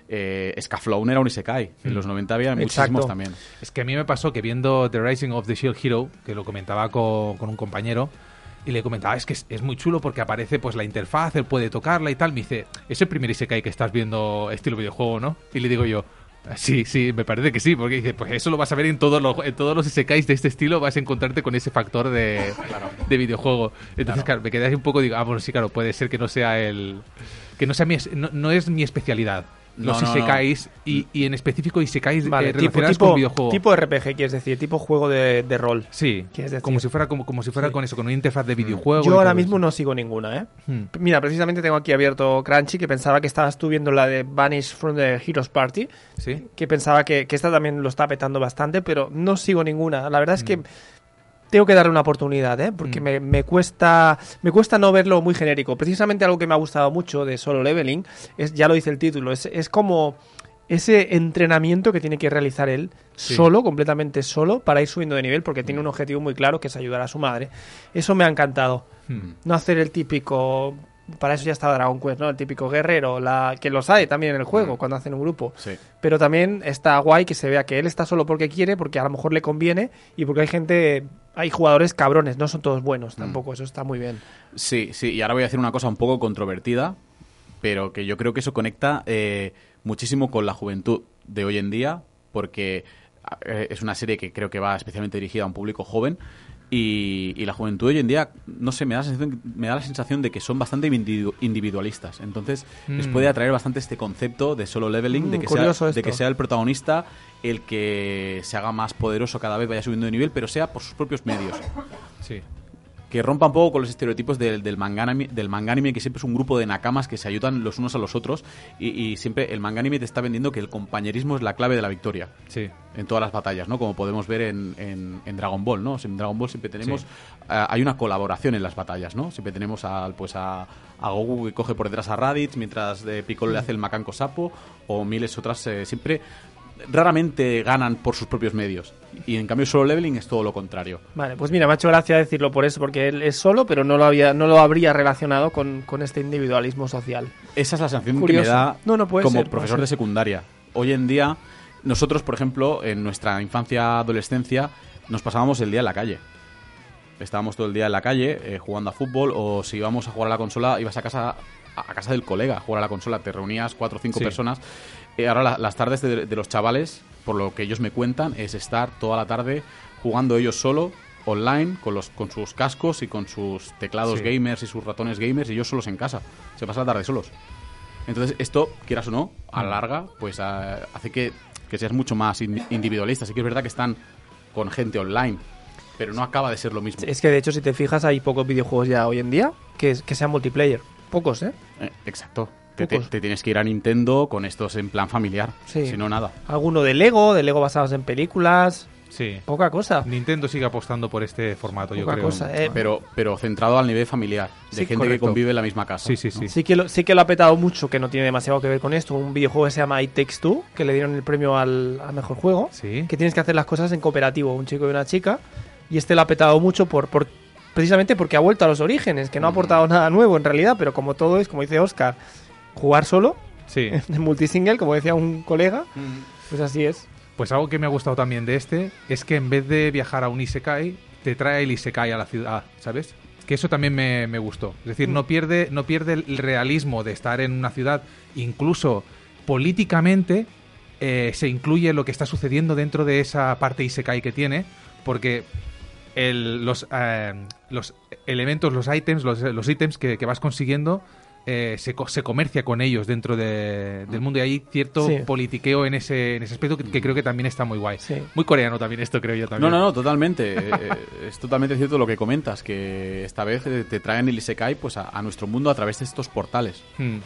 Eh, Scaflowne era un Isekai. En los 90 había
Exacto.
muchísimos también.
Es que a mí me pasó que viendo The Rising of the Shield Hero, que lo comentaba con, con un compañero, y le comentaba, es que es, es muy chulo porque aparece pues la interfaz, él puede tocarla y tal. Me dice, es el primer Isekai que estás viendo estilo videojuego, ¿no? Y le digo yo, sí, sí, me parece que sí, porque dice, pues eso lo vas a ver en todos los, en todos los Isekais de este estilo, vas a encontrarte con ese factor de, (laughs) de videojuego. Entonces, claro. me quedé así un poco, digo, ah, bueno, sí, claro, puede ser que no sea el... Que no, sea mi, no, no es mi especialidad. Los
No, no, no.
Isekais y, y en específico Isekais
Vale,
eh, relacionados
tipo,
con videojuego.
tipo RPG, quieres decir, tipo juego de, de rol.
Sí, como si fuera como, como si fuera
Sí.
con eso, con una interfaz de videojuego. y
Yo ahora mismo
eso.
no sigo ninguna, ¿eh?
Hmm.
Mira, precisamente tengo aquí abierto Crunchy, que pensaba que estabas tú viendo la de Vanish from the Heroes Party,
Sí.
que pensaba que, que esta también lo está petando bastante, pero no sigo ninguna. La verdad es que
Mm.
Tengo que darle una oportunidad, ¿eh? Porque
Mm.
me, me cuesta me cuesta no verlo muy genérico. Precisamente algo que me ha gustado mucho de Solo Leveling, es ya lo dice el título, es, es como ese entrenamiento que tiene que realizar él
Sí.
solo, completamente solo, para ir subiendo de nivel, porque tiene un objetivo muy claro que es ayudar a su madre. Eso me ha encantado.
Hmm.
No hacer el típico. Para eso ya está Dragon Quest, ¿no? El típico guerrero, la que los hay también en el juego,
Mm.
cuando hacen un grupo.
Sí.
Pero también está guay que se vea que él está solo porque quiere, porque a lo mejor le conviene y porque hay gente, hay jugadores cabrones, no son todos buenos tampoco, eso está muy bien.
Sí, sí, y ahora voy a decir una cosa un poco controvertida, pero que yo creo que eso conecta eh, muchísimo con la juventud de hoy en día, porque eh, es una serie que creo que va especialmente dirigida a un público joven. Y, y la juventud hoy en día, no sé, me da la sensación, me da la sensación de que son bastante individu- individualistas. Entonces, les
Mm.
puede atraer bastante este concepto de solo leveling,
Mm,
de, que sea, de que sea el protagonista el que se haga más poderoso cada vez, vaya subiendo de nivel, pero sea por sus propios medios
Sí.
Que rompa un poco con los estereotipos del, del, manga anime, del que siempre es un grupo de nakamas que se ayudan los unos a los otros y, y siempre el manga anime te está vendiendo que el compañerismo es la clave de la victoria
Sí.
en todas las batallas, ¿no? Como podemos ver en, en- en Dragon Ball, ¿no? En Dragon Ball siempre tenemos
Sí.
ah, hay una colaboración en las batallas, ¿no? Siempre tenemos al pues a, a Goku que coge por detrás a Raditz mientras eh, Piccolo le hace el macanco sapo o miles otras eh, siempre raramente ganan por sus propios medios y en cambio solo leveling es todo lo contrario.
Vale, pues mira, me ha hecho gracia decirlo por eso, porque él es solo, pero no lo, había, no lo habría relacionado con, con este individualismo social.
Esa es la sensación
Curioso.
que me da
No, no puede
como
ser,
profesor de secundaria. Hoy en día, nosotros, por ejemplo, en nuestra infancia, adolescencia, nos pasábamos el día en la calle. Estábamos todo el día en la calle eh, jugando a fútbol o si íbamos a jugar a la consola, ibas a casa a casa del colega a jugar a la consola, te reunías cuatro o cinco
Sí.
personas. Eh, ahora la- las tardes de, de los chavales, por lo que ellos me cuentan, es estar toda la tarde jugando ellos solo online con los con sus cascos y con sus teclados
Sí.
gamers y sus ratones gamers y ellos solos en casa. Se pasa la tarde solos. Entonces, esto, quieras o no, a la larga, pues ah, hace que, que seas mucho más in- individualista. Sí que es verdad que están con gente online, pero no acaba de ser lo mismo.
Es que de hecho, si te fijas, hay pocos videojuegos ya hoy en día que, que sean multiplayer. Pocos, ¿eh?
Eh, exacto. Te, te-
Pocos.
te tienes que ir a Nintendo con estos en plan familiar.
Sí.
Si no, nada.
Alguno de Lego, de Lego basados en películas.
Sí.
Poca cosa.
Nintendo sigue apostando por este formato, yo
Poca
creo.
cosa, eh.
Pero, pero centrado al nivel familiar, de
Sí,
gente que convive en la misma casa.
Sí, sí,
¿no?
sí.
Sí que, lo, sí que lo ha petado mucho, que no tiene demasiado que ver con esto. Un videojuego que se llama It Takes Two, que le dieron el premio al, al mejor juego.
Sí.
Que tienes que hacer las cosas en cooperativo, un chico y una chica. Y este lo ha petado mucho por, por precisamente porque ha vuelto a los orígenes, que no ha aportado nada nuevo en realidad, pero como todo es, como dice Oscar, jugar solo,
Sí. (laughs)
en multisingle, como decía un colega, pues así es.
Pues algo que me ha gustado también de este es que en vez de viajar a un Isekai, te trae el Isekai a la ciudad, ¿sabes? Que eso también me, me gustó. Es decir, no pierde, no pierde el realismo de estar en una ciudad, incluso políticamente eh, se incluye lo que está sucediendo dentro de esa parte Isekai que tiene, porque el- los, eh, los elementos, los ítems, los, los ítems que, que vas consiguiendo eh, se, co- se comercia con ellos dentro de- del mundo y hay cierto
Sí.
politiqueo en ese, en ese aspecto que, que creo que también está muy guay.
Sí.
Muy coreano también esto, creo yo
No,
también.
no, no, totalmente. (laughs) Eh, eh, es totalmente cierto lo que comentas, que esta vez te traen el Isekai pues, a, a nuestro mundo a través de estos portales.
Hmm.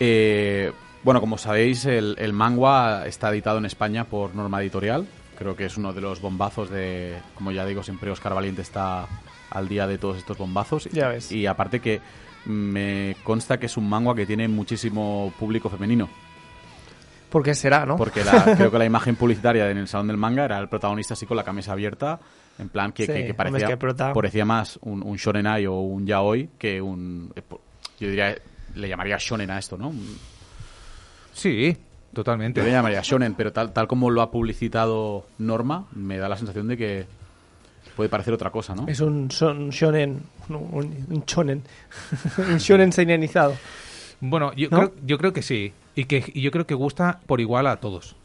Eh, bueno, como sabéis, el, el manga está editado en España por Norma Editorial. Creo que es uno de los bombazos de, como ya digo, siempre Oscar Valiente está al día de todos estos bombazos.
Ya ves.
Y aparte que me consta que es un manga que tiene muchísimo público femenino.
¿Por qué será, no?
Porque la- (laughs) creo que la imagen publicitaria en el salón del manga era el protagonista así con la camisa abierta, en plan que,
Sí,
que- que
hombre,
parecía,
es que
parecía más un, un shonen ai o un yaoi que un... Yo diría, le llamaría shonen a esto, ¿no?
Sí, totalmente.
Yo le llamaría shonen, pero tal, tal como lo ha publicitado Norma, me da la sensación de que puede parecer otra cosa, ¿no?
Es un, son- shonen, un, shonen, (laughs) un shonen seinenizado.
Bueno, yo,
¿No?
creo, yo creo que sí. Y que y yo creo que gusta por igual a todos.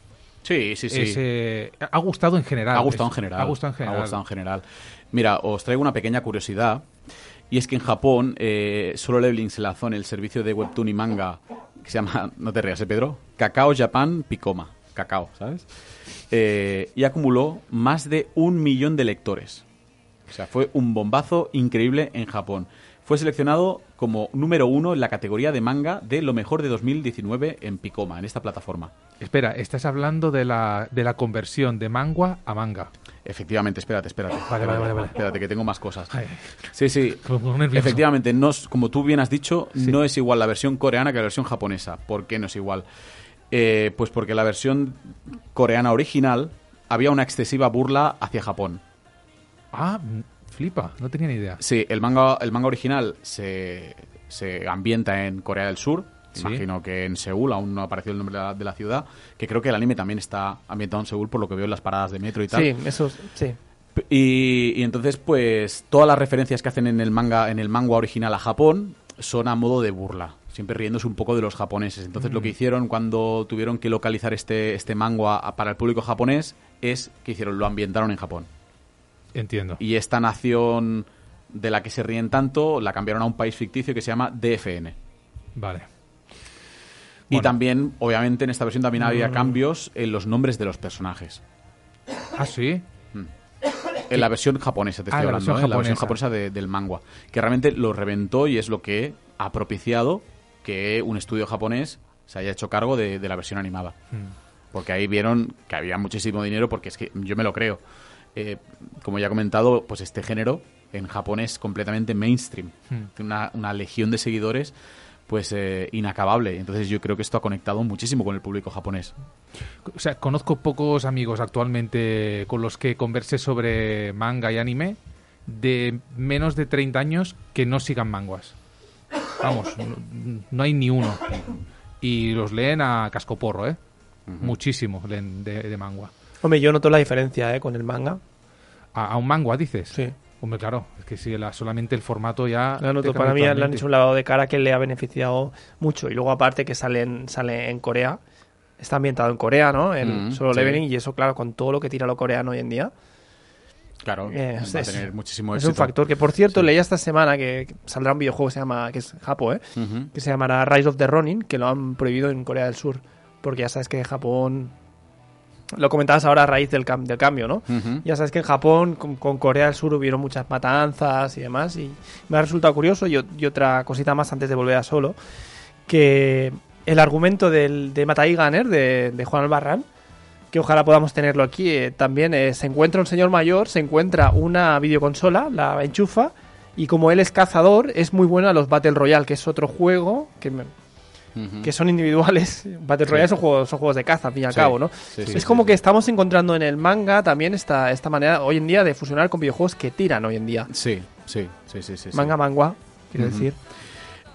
Sí, sí, sí.
Es, eh, ha gustado en general.
Ha gustado
Es-
en general.
Ha gustado en general.
Ha gustado en general. Mira, os traigo una pequeña curiosidad. Y es que en Japón, eh, Solo Leveling se lanzó en el servicio de webtoon y manga que se llama, (laughs) no te rías, ¿eh, Pedro? Cacao Japan Picoma. Cacao, ¿sabes? Eh, y acumuló más de un millón de lectores. O sea, fue un bombazo increíble en Japón. Fue seleccionado como número uno en la categoría de manga de lo mejor de 2019 en Picoma, en esta plataforma.
Espera, estás hablando de la, de la conversión de manga a manga.
Efectivamente, espérate, espérate.
Vale, vale, vale, vale.
Espérate, que tengo más cosas.
Ay,
Sí, sí. (laughs) Efectivamente, no, como tú bien has dicho,
Sí.
no es igual la versión coreana que la versión japonesa. ¿Por qué no es igual? Eh, pues porque la versión coreana original había una excesiva burla hacia Japón.
Ah, flipa, no tenía ni idea.
Sí, el manga, el manga original se, se ambienta en Corea del Sur.
Sí.
Imagino que en Seúl, aún no ha aparecido el nombre de la, de la ciudad. Que creo que el anime también está ambientado en Seúl, por lo que veo en las paradas de metro y tal.
Sí, eso, sí.
Y, y entonces, pues, todas las referencias que hacen en el manga, en el manga original a Japón, son a modo de burla. Siempre riéndose un poco de los japoneses. Entonces, lo que hicieron cuando tuvieron que localizar este, este manga a- para el público japonés es que hicieron, lo ambientaron en Japón.
Entiendo.
Y esta nación de la que se ríen tanto, la cambiaron a un país ficticio que se llama DFN.
Vale.
Y
Bueno.
también, obviamente, en esta versión también había cambios en los nombres de los personajes.
Ah, sí.
En la versión japonesa, te
Ah,
estoy
la
hablando,
versión
¿eh? La versión
japonesa.
japonesa de- del manga. Que realmente lo reventó y es lo que ha propiciado que un estudio japonés se haya hecho cargo de, de la versión animada.
Hmm.
Porque ahí vieron que había muchísimo dinero, porque es que yo me lo creo. Eh, como ya he comentado, pues este género en Japón es completamente mainstream.
Hmm.
Tiene una, una legión de seguidores pues eh, inacabable. Entonces yo creo que esto ha conectado muchísimo con el público japonés.
O sea, conozco pocos amigos actualmente con los que converse sobre manga y anime de menos de 30 años que no sigan manguas. Vamos, no, no hay ni uno. Y los leen a cascoporro, ¿eh? Muchísimo leen de, de manga.
Hombre, yo noto la diferencia, ¿eh? Con el manga.
¿A, a un manga dices?
Sí.
Hombre, claro, es que si la- solamente el formato ya...
La noto. Para mí le han hecho un lavado de cara que le ha beneficiado mucho. Y luego, aparte, que sale en, sale en Corea. Está ambientado en Corea, ¿no? En
Mm,
Solo
sí.
Leveling. Y eso, claro, con todo lo que tira lo coreano hoy en día.
Claro,
Eh,
va a
es-
tener muchísimo
Es
éxito.
un factor que, por cierto,
Sí.
leí esta semana que, que saldrá un videojuego que se llama, que es Japo, ¿eh? Que se llamará Rise of the Ronin, que lo han prohibido en Corea del Sur. Porque ya sabes que Japón. Lo comentabas ahora a raíz del, cam- del cambio, ¿no? Ya sabes que en Japón, con, con Corea del Sur, hubieron muchas matanzas y demás. Y me ha resultado curioso. Y, otra cosita más antes de volver a solo. Que el argumento del, de Matai Gunner, de, de Juan Albarrán, que ojalá podamos tenerlo aquí, eh, también eh, se encuentra un señor mayor, se encuentra una videoconsola, la enchufa. Y como él es cazador, es muy bueno a los Battle Royale, que es otro juego que me- que son individuales. Battle
Sí.
Royale son juegos, son juegos de caza, al fin y al
Sí,
cabo, ¿no?
sí,
es como que estamos encontrando en el manga también esta, esta manera hoy en día de fusionar con videojuegos que tiran hoy en día.
Sí, sí, sí, sí.
Manga mangua, quiero decir.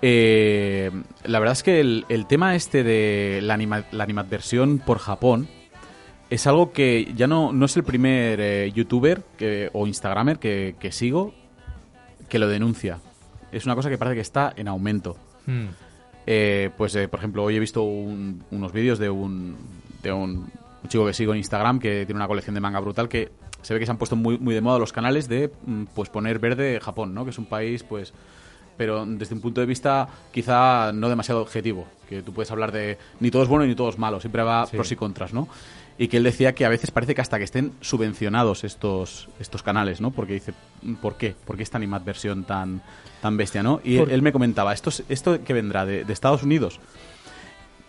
Eh, la verdad es que el, el tema este de la, anima- la animadversión por Japón es algo que ya no, no es el primer eh, youtuber que- o instagramer que, que sigo que lo denuncia. Es una cosa que parece que está en aumento.
Mm.
Eh, pues, eh, por ejemplo, hoy he visto un- unos vídeos de un, de un, un chico que sigo en Instagram que tiene una colección de manga brutal que se ve que se han puesto muy, muy de moda los canales de mm, pues poner verde Japón, ¿no? Que es un país, pues pero desde un punto de vista quizá no demasiado objetivo, que tú puedes hablar de ni todo es bueno ni todo es malo, siempre va
Sí.
pros y contras, ¿no? Y que él decía que a veces parece que hasta que estén subvencionados estos, estos canales, ¿no? Porque dice, ¿por qué? ¿Por qué esta animadversión tan, tan bestia, ¿no? Y él me comentaba, ¿esto, es- esto que vendrá de, de Estados Unidos?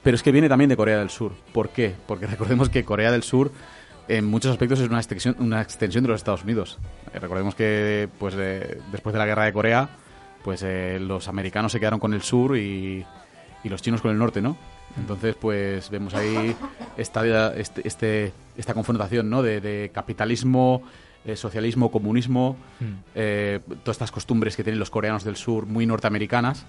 Pero es que viene también de Corea del Sur. ¿Por qué? Porque (laughs) recordemos que Corea del Sur en muchos aspectos es una extensión, una extensión de los Estados Unidos. Eh, recordemos que pues eh, después de la guerra de Corea, pues eh, los americanos se quedaron con el sur y, y los chinos con el norte, ¿no? Entonces, pues vemos ahí esta, este, este- esta confrontación ¿no? de, de capitalismo, eh, socialismo, comunismo,
Mm.
eh, todas estas costumbres que tienen los coreanos del sur muy norteamericanas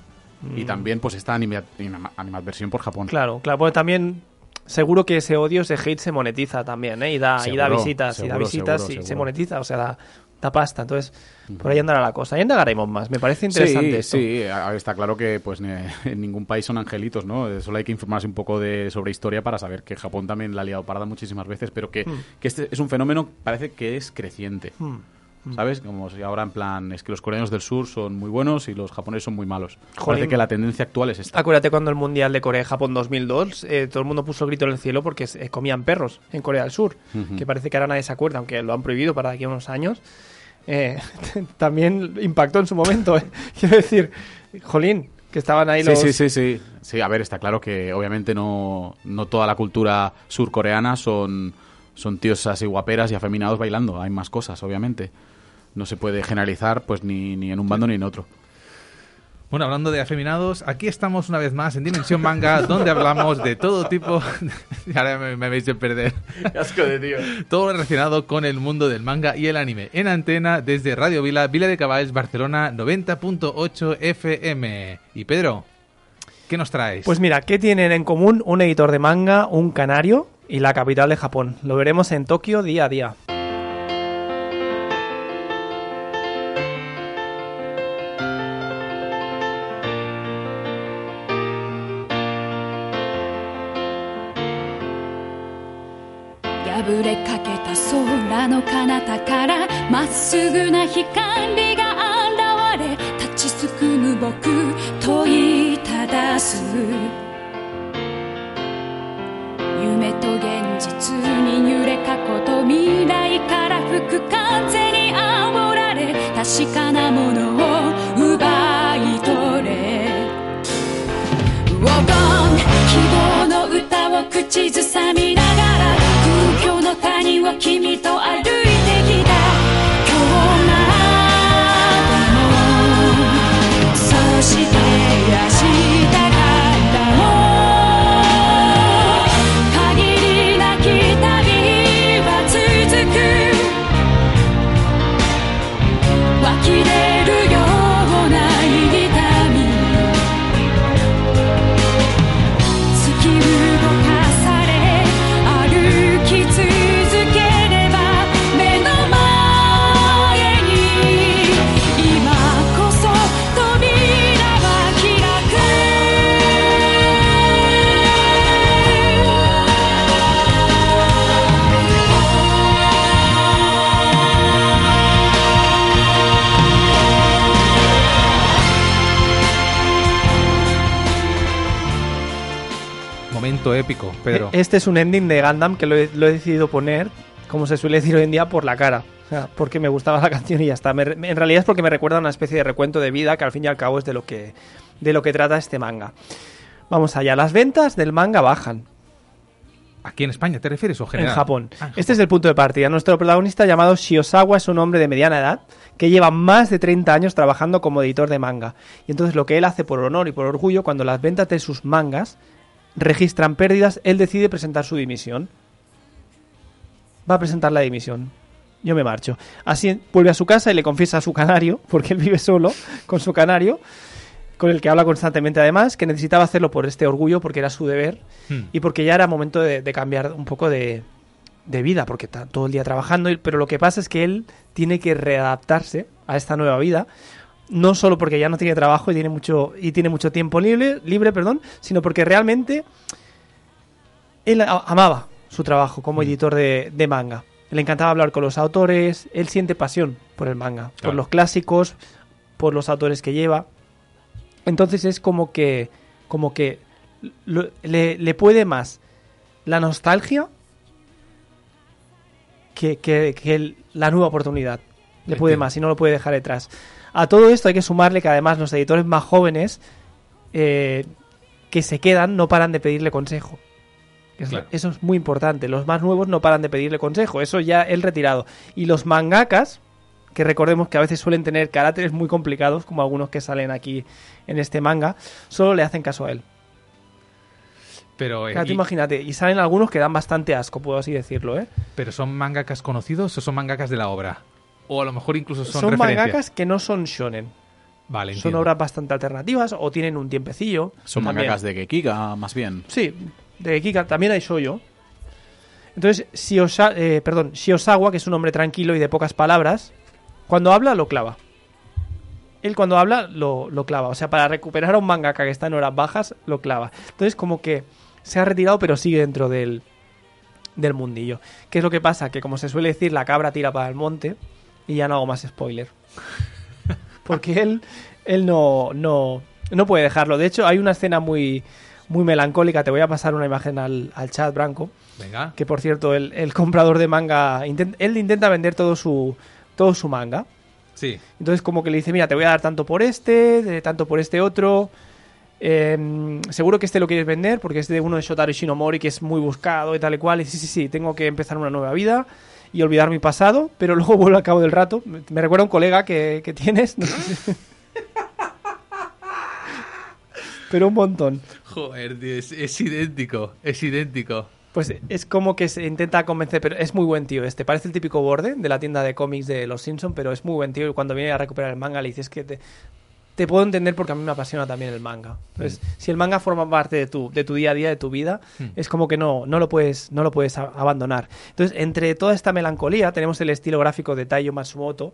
y también pues esta anima- anima- animadversión por Japón.
Mm. Claro, claro. Pues también seguro que ese odio, ese hate se monetiza también, ¿eh? Y da, y da
Seguro,
visitas, y da visitas
seguro,
y se monetiza, o sea, da, da pasta. Entonces, por ahí andará la cosa. Y indagaremos más. Me parece interesante
sí,
esto.
sí, está claro que pues (laughs) en ningún país son angelitos, ¿no? Eh, Solo hay que informarse un poco de sobre historia para saber que Japón también la ha liado parda muchísimas veces, pero que, que este es un fenómeno parece que es creciente.
Hmm.
¿Sabes? Como si ahora en plan es que los coreanos del sur son muy buenos y los japoneses son muy malos.
Jolín.
Parece que la tendencia actual es esta.
Acuérdate cuando el Mundial de Corea-Japón 2002, eh, todo el mundo puso el grito en el cielo porque se- comían perros en Corea del Sur,
Ujú.
que parece que ahora nadie se acuerda, aunque lo han prohibido para aquí a unos años. Eh, (laughs) también impactó en su momento. eh. (laughs) Quiero decir, jolín, que estaban ahí
Sí,
los...
sí, sí, sí. Sí, a ver, está claro que obviamente no, no toda la cultura surcoreana son, son tíos así guaperas y afeminados bailando. Hay más cosas, obviamente. No se puede generalizar pues ni, ni en un bando ni en otro.
Bueno, hablando de afeminados, aquí estamos una vez más en Dimensión Manga, donde hablamos de todo tipo. (laughs) Ahora me, me veis de perder.
asco de tío.
Todo relacionado con el mundo del manga y el anime. En antena desde Radio Vila, Vila de Caballes, Barcelona, 90.8 FM. Y Pedro, ¿qué nos traes?
Pues mira, ¿qué tienen en común un editor de manga, un canario y la capital de Japón? Lo veremos en Tokio día a día.
の彼方からまっすぐな光が現れ立ちすくむ僕問いただす夢と現実に揺れかこと未来から吹く風に煽られ確かなものを奪い取れ。黄金希望の歌を口ずさみながら何を君と歩い
Momento épico, Pedro.
E- Este es un ending de Gundam que lo he, lo he decidido poner, como se suele decir hoy en día, por la cara. O sea, porque me gustaba la (laughs) canción y ya está. Me en realidad es porque me recuerda a una especie de recuento de vida que al fin y al cabo es de lo que, de lo que trata este manga. Vamos allá. Las ventas del manga bajan
¿Aquí en España te refieres o general?
en Japón.
Ah,
Este es el punto de partida. Nuestro protagonista llamado Shiosawa es un hombre de mediana edad que lleva más de 30 años trabajando como editor de manga. Y entonces lo que él hace por honor y por orgullo, cuando las ventas de sus mangas registran pérdidas, él decide presentar su dimisión. Va a presentar la dimisión. Yo me marcho. Así vuelve a su casa y le confiesa a su canario, (laughs) porque él vive solo con su canario, con el que habla constantemente además, que necesitaba hacerlo por este orgullo, porque era su deber
Hmm.
y porque ya era momento de, de cambiar un poco de, de vida, porque está todo el día trabajando, pero lo que pasa es que él tiene que readaptarse a esta nueva vida, no solo porque ya no tiene trabajo y tiene mucho, y tiene mucho tiempo libre, libre perdón, sino porque realmente él amaba su trabajo como editor de, de manga. Le encantaba hablar con los autores, él siente pasión por el manga, por los clásicos, por los autores que lleva. Entonces es como que, como que lo- le, le puede más la nostalgia que, que- que el- la nueva oportunidad. Le puede más y no lo puede dejar detrás. A todo esto hay que sumarle que además los editores más jóvenes eh, que se quedan no paran de pedirle consejo.
Claro.
Eso es muy importante. Los más nuevos no paran de pedirle consejo. Eso ya el retirado. Y los mangakas, que recordemos que a veces suelen tener caracteres muy complicados, como algunos que salen aquí en este manga, solo le hacen caso a él.
Pero, eh,
Claro,
y-
imagínate, y salen algunos que dan bastante asco, puedo así decirlo, ¿eh?
pero son mangakas conocidos o son mangakas de la obra. O a lo mejor incluso son,
Son, mangakas que no son shonen.
Vale,
Son
entiendo.
obras bastante alternativas o tienen un tiempecillo.
Son
también.
mangakas de Gekiga, más bien.
Sí, de Kika también hay shoyo. Entonces, Shiosa- eh, perdón, Shiosawa, que es un hombre tranquilo y de pocas palabras, cuando habla lo clava. Él cuando habla lo, lo clava. O sea, para recuperar a un mangaka que está en horas bajas, lo clava. Entonces, como que se ha retirado, pero sigue dentro del, del mundillo. ¿Qué es lo que pasa? Que como se suele decir, la cabra tira para el monte y ya no hago más spoiler. Porque él, él no, no, no puede dejarlo. De hecho, hay una escena muy, muy melancólica. Te voy a pasar una imagen al, al chat, Branco.
Venga.
Que por cierto, el, el comprador de manga, intent- él intenta vender todo su, todo su manga.
Sí.
Entonces como que le dice, mira, te voy a dar tanto por este, tanto por este otro. Eh, seguro que este lo quieres vender porque es de uno de Shotaro Shinomori que es muy buscado y tal y cual. Y sí, sí, sí, tengo que empezar una nueva vida y olvidar mi pasado, pero (laughs) luego vuelvo al cabo del rato. Me, recuerda a un colega que, que tienes. no sé (laughs) pero un montón.
Joder, tío, es, es idéntico. Es idéntico.
Pues es como que se intenta convencer, pero es muy buen tío este. Parece el típico borde de la tienda de cómics de Los Simpson, pero es muy buen tío. Y cuando viene a recuperar el manga le dices que te, te puedo entender porque a mí me apasiona también el manga. Entonces, si el manga forma parte de tu, de tu día a día, de tu vida,
Mm.
es como que no, no lo puedes, no lo puedes abandonar. Entonces, entre toda esta melancolía, tenemos el estilo gráfico de Taiyo Matsumoto,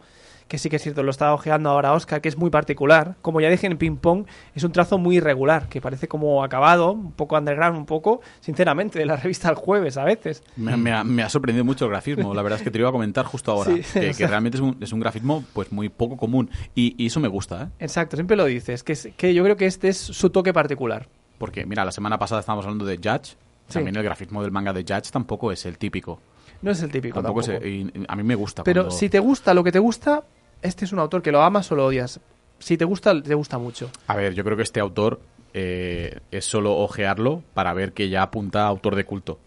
que sí que es cierto, lo está ojeando ahora Oscar, que es muy particular. Como ya dije en Ping Pong, es un trazo muy irregular, que parece como acabado, un poco underground, un poco, sinceramente, de la (laughs) revista El Jueves a veces.
Me, me ha, me ha sorprendido mucho el grafismo. La verdad es que te lo iba a comentar justo ahora.
Sí,
que, (laughs) realmente es un, es un grafismo pues muy poco común. Y, y eso me gusta, ¿eh?
Exacto, siempre lo dices, que, es- que yo creo que este es su toque particular.
Porque, mira, la semana pasada estábamos hablando de Judge.
Sí.
También el grafismo del manga de Judge tampoco es el típico.
No es el típico
Tampoco,
tampoco.
es y a mí me gusta.
Pero
cuando-
si te gusta lo que te gusta, este es un autor que lo amas o lo odias. Si te gusta, te gusta mucho.
A ver, yo creo que este autor eh, es solo ojearlo para ver que ya apunta a autor de culto.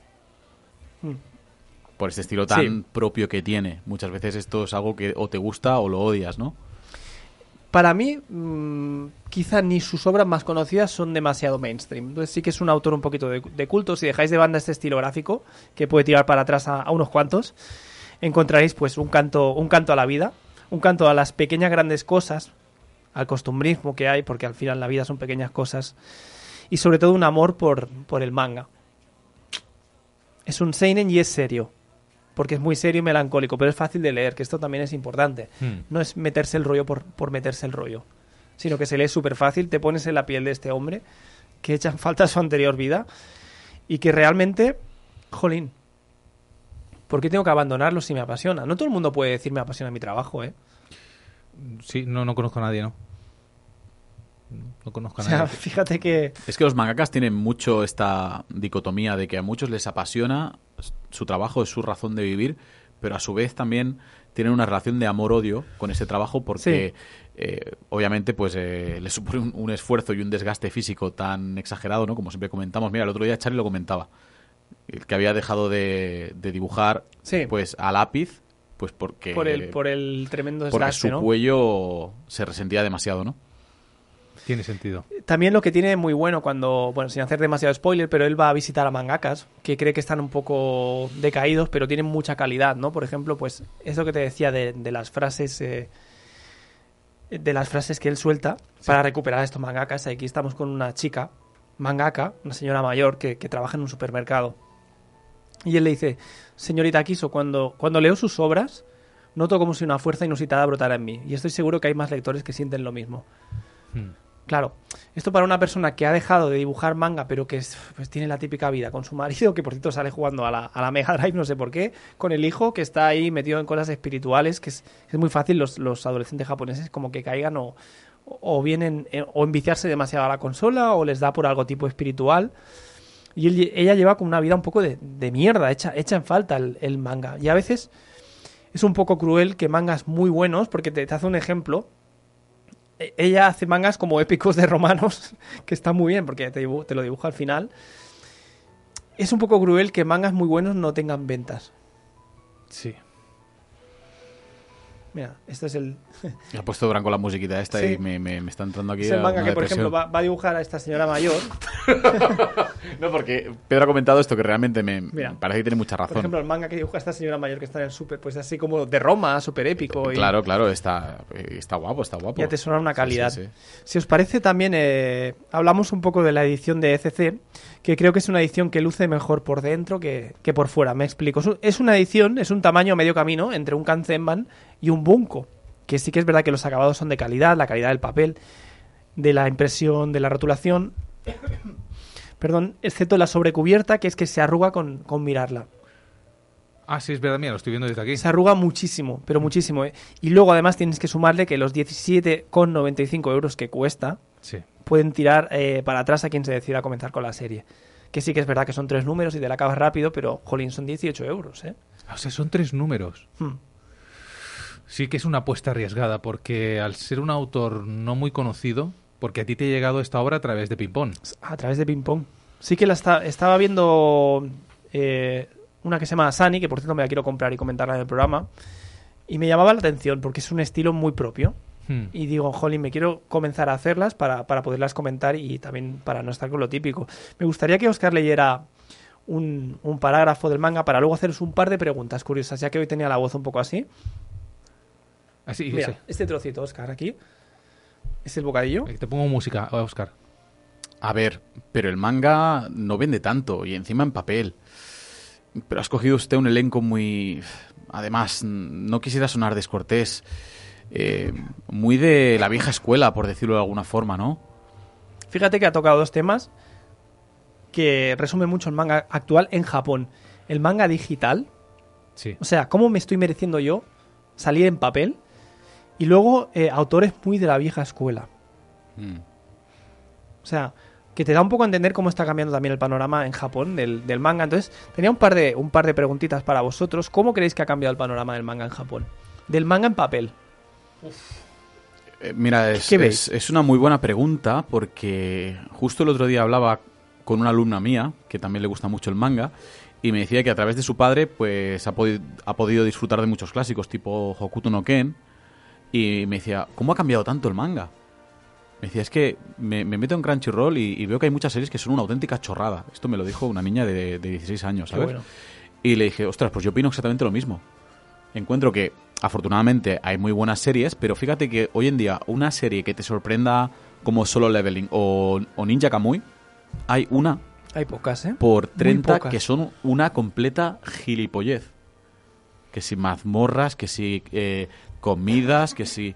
Mm.
Por este estilo tan
Sí.
propio que tiene. Muchas veces esto es algo que o te gusta o lo odias, ¿no?
Para mí, mm, quizá ni sus obras más conocidas son demasiado mainstream. Entonces sí que es un autor un poquito de, de culto. Si dejáis de banda este estilo gráfico, que puede tirar para atrás a, a unos cuantos, encontraréis pues un canto, un canto a la vida, un canto a las pequeñas grandes cosas, al costumbrismo que hay, porque al final la vida son pequeñas cosas, y sobre todo un amor por, por el manga. Es un seinen y es serio, porque es muy serio y melancólico, pero es fácil de leer, que esto también es importante
Hmm.
no es meterse el rollo por, por meterse el rollo, sino que se lee súper fácil, te pones en la piel de este hombre, que echa en falta su anterior vida, y que realmente, jolín, ¿por qué tengo que abandonarlo si me apasiona? No todo el mundo puede decir me apasiona mi trabajo, ¿eh?
Sí, no, no conozco a nadie, ¿no? No conozco
O
a
sea,
nadie.
fíjate que...
Es que los mangakas tienen mucho esta dicotomía de que a muchos les apasiona su trabajo, es su razón de vivir, pero a su vez también tienen una relación de amor-odio con ese trabajo porque eh, obviamente pues eh, les supone un, un esfuerzo y un desgaste físico tan exagerado, ¿no? Como siempre comentamos. Mira, el otro día Charlie lo comentaba, el que había dejado de, de dibujar
Sí.
pues a lápiz, pues porque,
Por el, por el tremendo
porque
desgaste,
su
¿no?
cuello se resentía demasiado, ¿no?
Tiene sentido.
También lo que tiene muy bueno cuando, bueno, sin hacer demasiado spoiler, pero él va a visitar a mangakas que cree que están un poco decaídos, pero tienen mucha calidad, ¿no? Por ejemplo, pues eso que te decía de, de las frases, eh, de las frases que él suelta para recuperar a estos mangakas. Aquí estamos con una chica, mangaka, una señora mayor que, que trabaja en un supermercado. Y él le dice, señorita Kiso, cuando, cuando leo sus obras, noto como si una fuerza inusitada brotara en mí. Y estoy seguro que hay más lectores que sienten lo mismo.
Hmm.
Claro, esto para una persona que ha dejado de dibujar manga, pero que es- pues, tiene la típica vida con su marido, que por cierto sale jugando a la, a la Mega Drive, no sé por qué, con el hijo que está ahí metido en cosas espirituales, que es, es muy fácil los, los adolescentes japoneses como que caigan o, o vienen eh, o enviciarse demasiado a la consola o les da por algo tipo espiritual. Y ella lleva como una vida un poco de, mierda, hecha, en falta el, manga. Y a veces es un poco cruel que mangas muy buenos, porque te, te hace un ejemplo. E- Ella hace mangas como épicos de romanos, (laughs) que está muy bien, porque te, te lo dibuja al final. Es un poco cruel que mangas muy buenos no tengan ventas.
Sí.
Mira, este es el, (laughs)
Ha puesto Branco la musiquita esta
Sí.
y me, me- me está entrando aquí
es el
a
manga que, por ejemplo, va, va a dibujar a esta señora mayor. (laughs)
no, porque Pedro ha comentado esto que realmente me
Mira.
parece que tiene mucha
Por
razón.
ejemplo, el manga que dibuja esta señora mayor que está en el súper, pues así como de Roma, súper épico. Y
Claro, claro, está, eh, está guapo, está guapo.
Ya te suena una calidad.
sí, sí.
Si os parece, también eh, hablamos un poco de la edición de ECC, que creo que es una edición que luce mejor por dentro que, que por fuera. Me explico. Es un- Es una edición, es un tamaño medio camino entre un Kanzenban y un Bunko. Que sí que es verdad que los acabados son de calidad, la calidad del papel, de la impresión, de la rotulación. (coughs) Perdón, excepto la sobrecubierta, que es que se arruga con, con mirarla.
Ah, sí, es verdad, mira, lo estoy viendo desde aquí.
Se arruga muchísimo, pero muchísimo. ¿eh? Y luego además tienes que sumarle que los 17,95 euros que cuesta
Sí.
Pueden tirar eh, para atrás a quien se decida comenzar con la serie. Que sí que es verdad que son tres números y te la acabas rápido, pero jolín, son 18 euros, ¿eh?
O sea, son tres números.
Hmm.
Sí que es una apuesta arriesgada, porque al ser un autor no muy conocido, porque a ti te ha llegado esta obra a través de Pimpón.
A través de Ping Pong. Sí que la esta- estaba viendo eh, una que se llama Sunny, que por cierto me la quiero comprar y comentarla en el programa. Y me llamaba la atención porque es un estilo muy propio.
Hmm.
Y digo, jolín, me quiero comenzar a hacerlas para, para poderlas comentar y también para no estar con lo típico. Me gustaría que Oscar leyera un, un parágrafo del manga para luego haceros un par de preguntas curiosas, ya que hoy tenía la voz un poco así.
Así,
Mira,
sí.
este trocito, Oscar, aquí. Es el bocadillo.
Eh, Te pongo música, Oscar.
A ver, pero el manga no vende tanto y encima en papel. Pero ha escogido usted un elenco muy... Además, no quisiera sonar descortés. Eh, muy de la vieja escuela, por decirlo de alguna forma, ¿no?
Fíjate que ha tocado dos temas que resumen mucho el manga actual en Japón. El manga digital,
Sí.
o sea, cómo me estoy mereciendo yo salir en papel. Y luego eh, autores muy de la vieja escuela.
Mm.
O sea, que te da un poco a entender cómo está cambiando también el panorama en Japón del, del manga. Entonces, tenía un par, de, un par de preguntitas para vosotros. ¿Cómo creéis que ha cambiado el panorama del manga en Japón? Del manga en papel.
Eh, mira, es, es- es una muy buena pregunta porque justo el otro día hablaba con una alumna mía que también le gusta mucho el manga y me decía que a través de su padre pues ha, podi- ha podido disfrutar de muchos clásicos tipo Hokuto no Ken y me decía, ¿cómo ha cambiado tanto el manga? Me decía, es que me, me meto en Crunchyroll y, y veo que hay muchas series que son una auténtica chorrada. Esto me lo dijo una niña de, de 16 años, ¿sabes?
bueno.
Y le dije, ostras, pues yo opino exactamente lo mismo. Encuentro que, afortunadamente, hay muy buenas series, pero fíjate que hoy en día una serie que te sorprenda como Solo Leveling o, o Ninja Kamui, hay una
Hay pocas, ¿eh?
por 30
pocas.
que son una completa gilipollez. Que si mazmorras, que si eh, comidas, que si...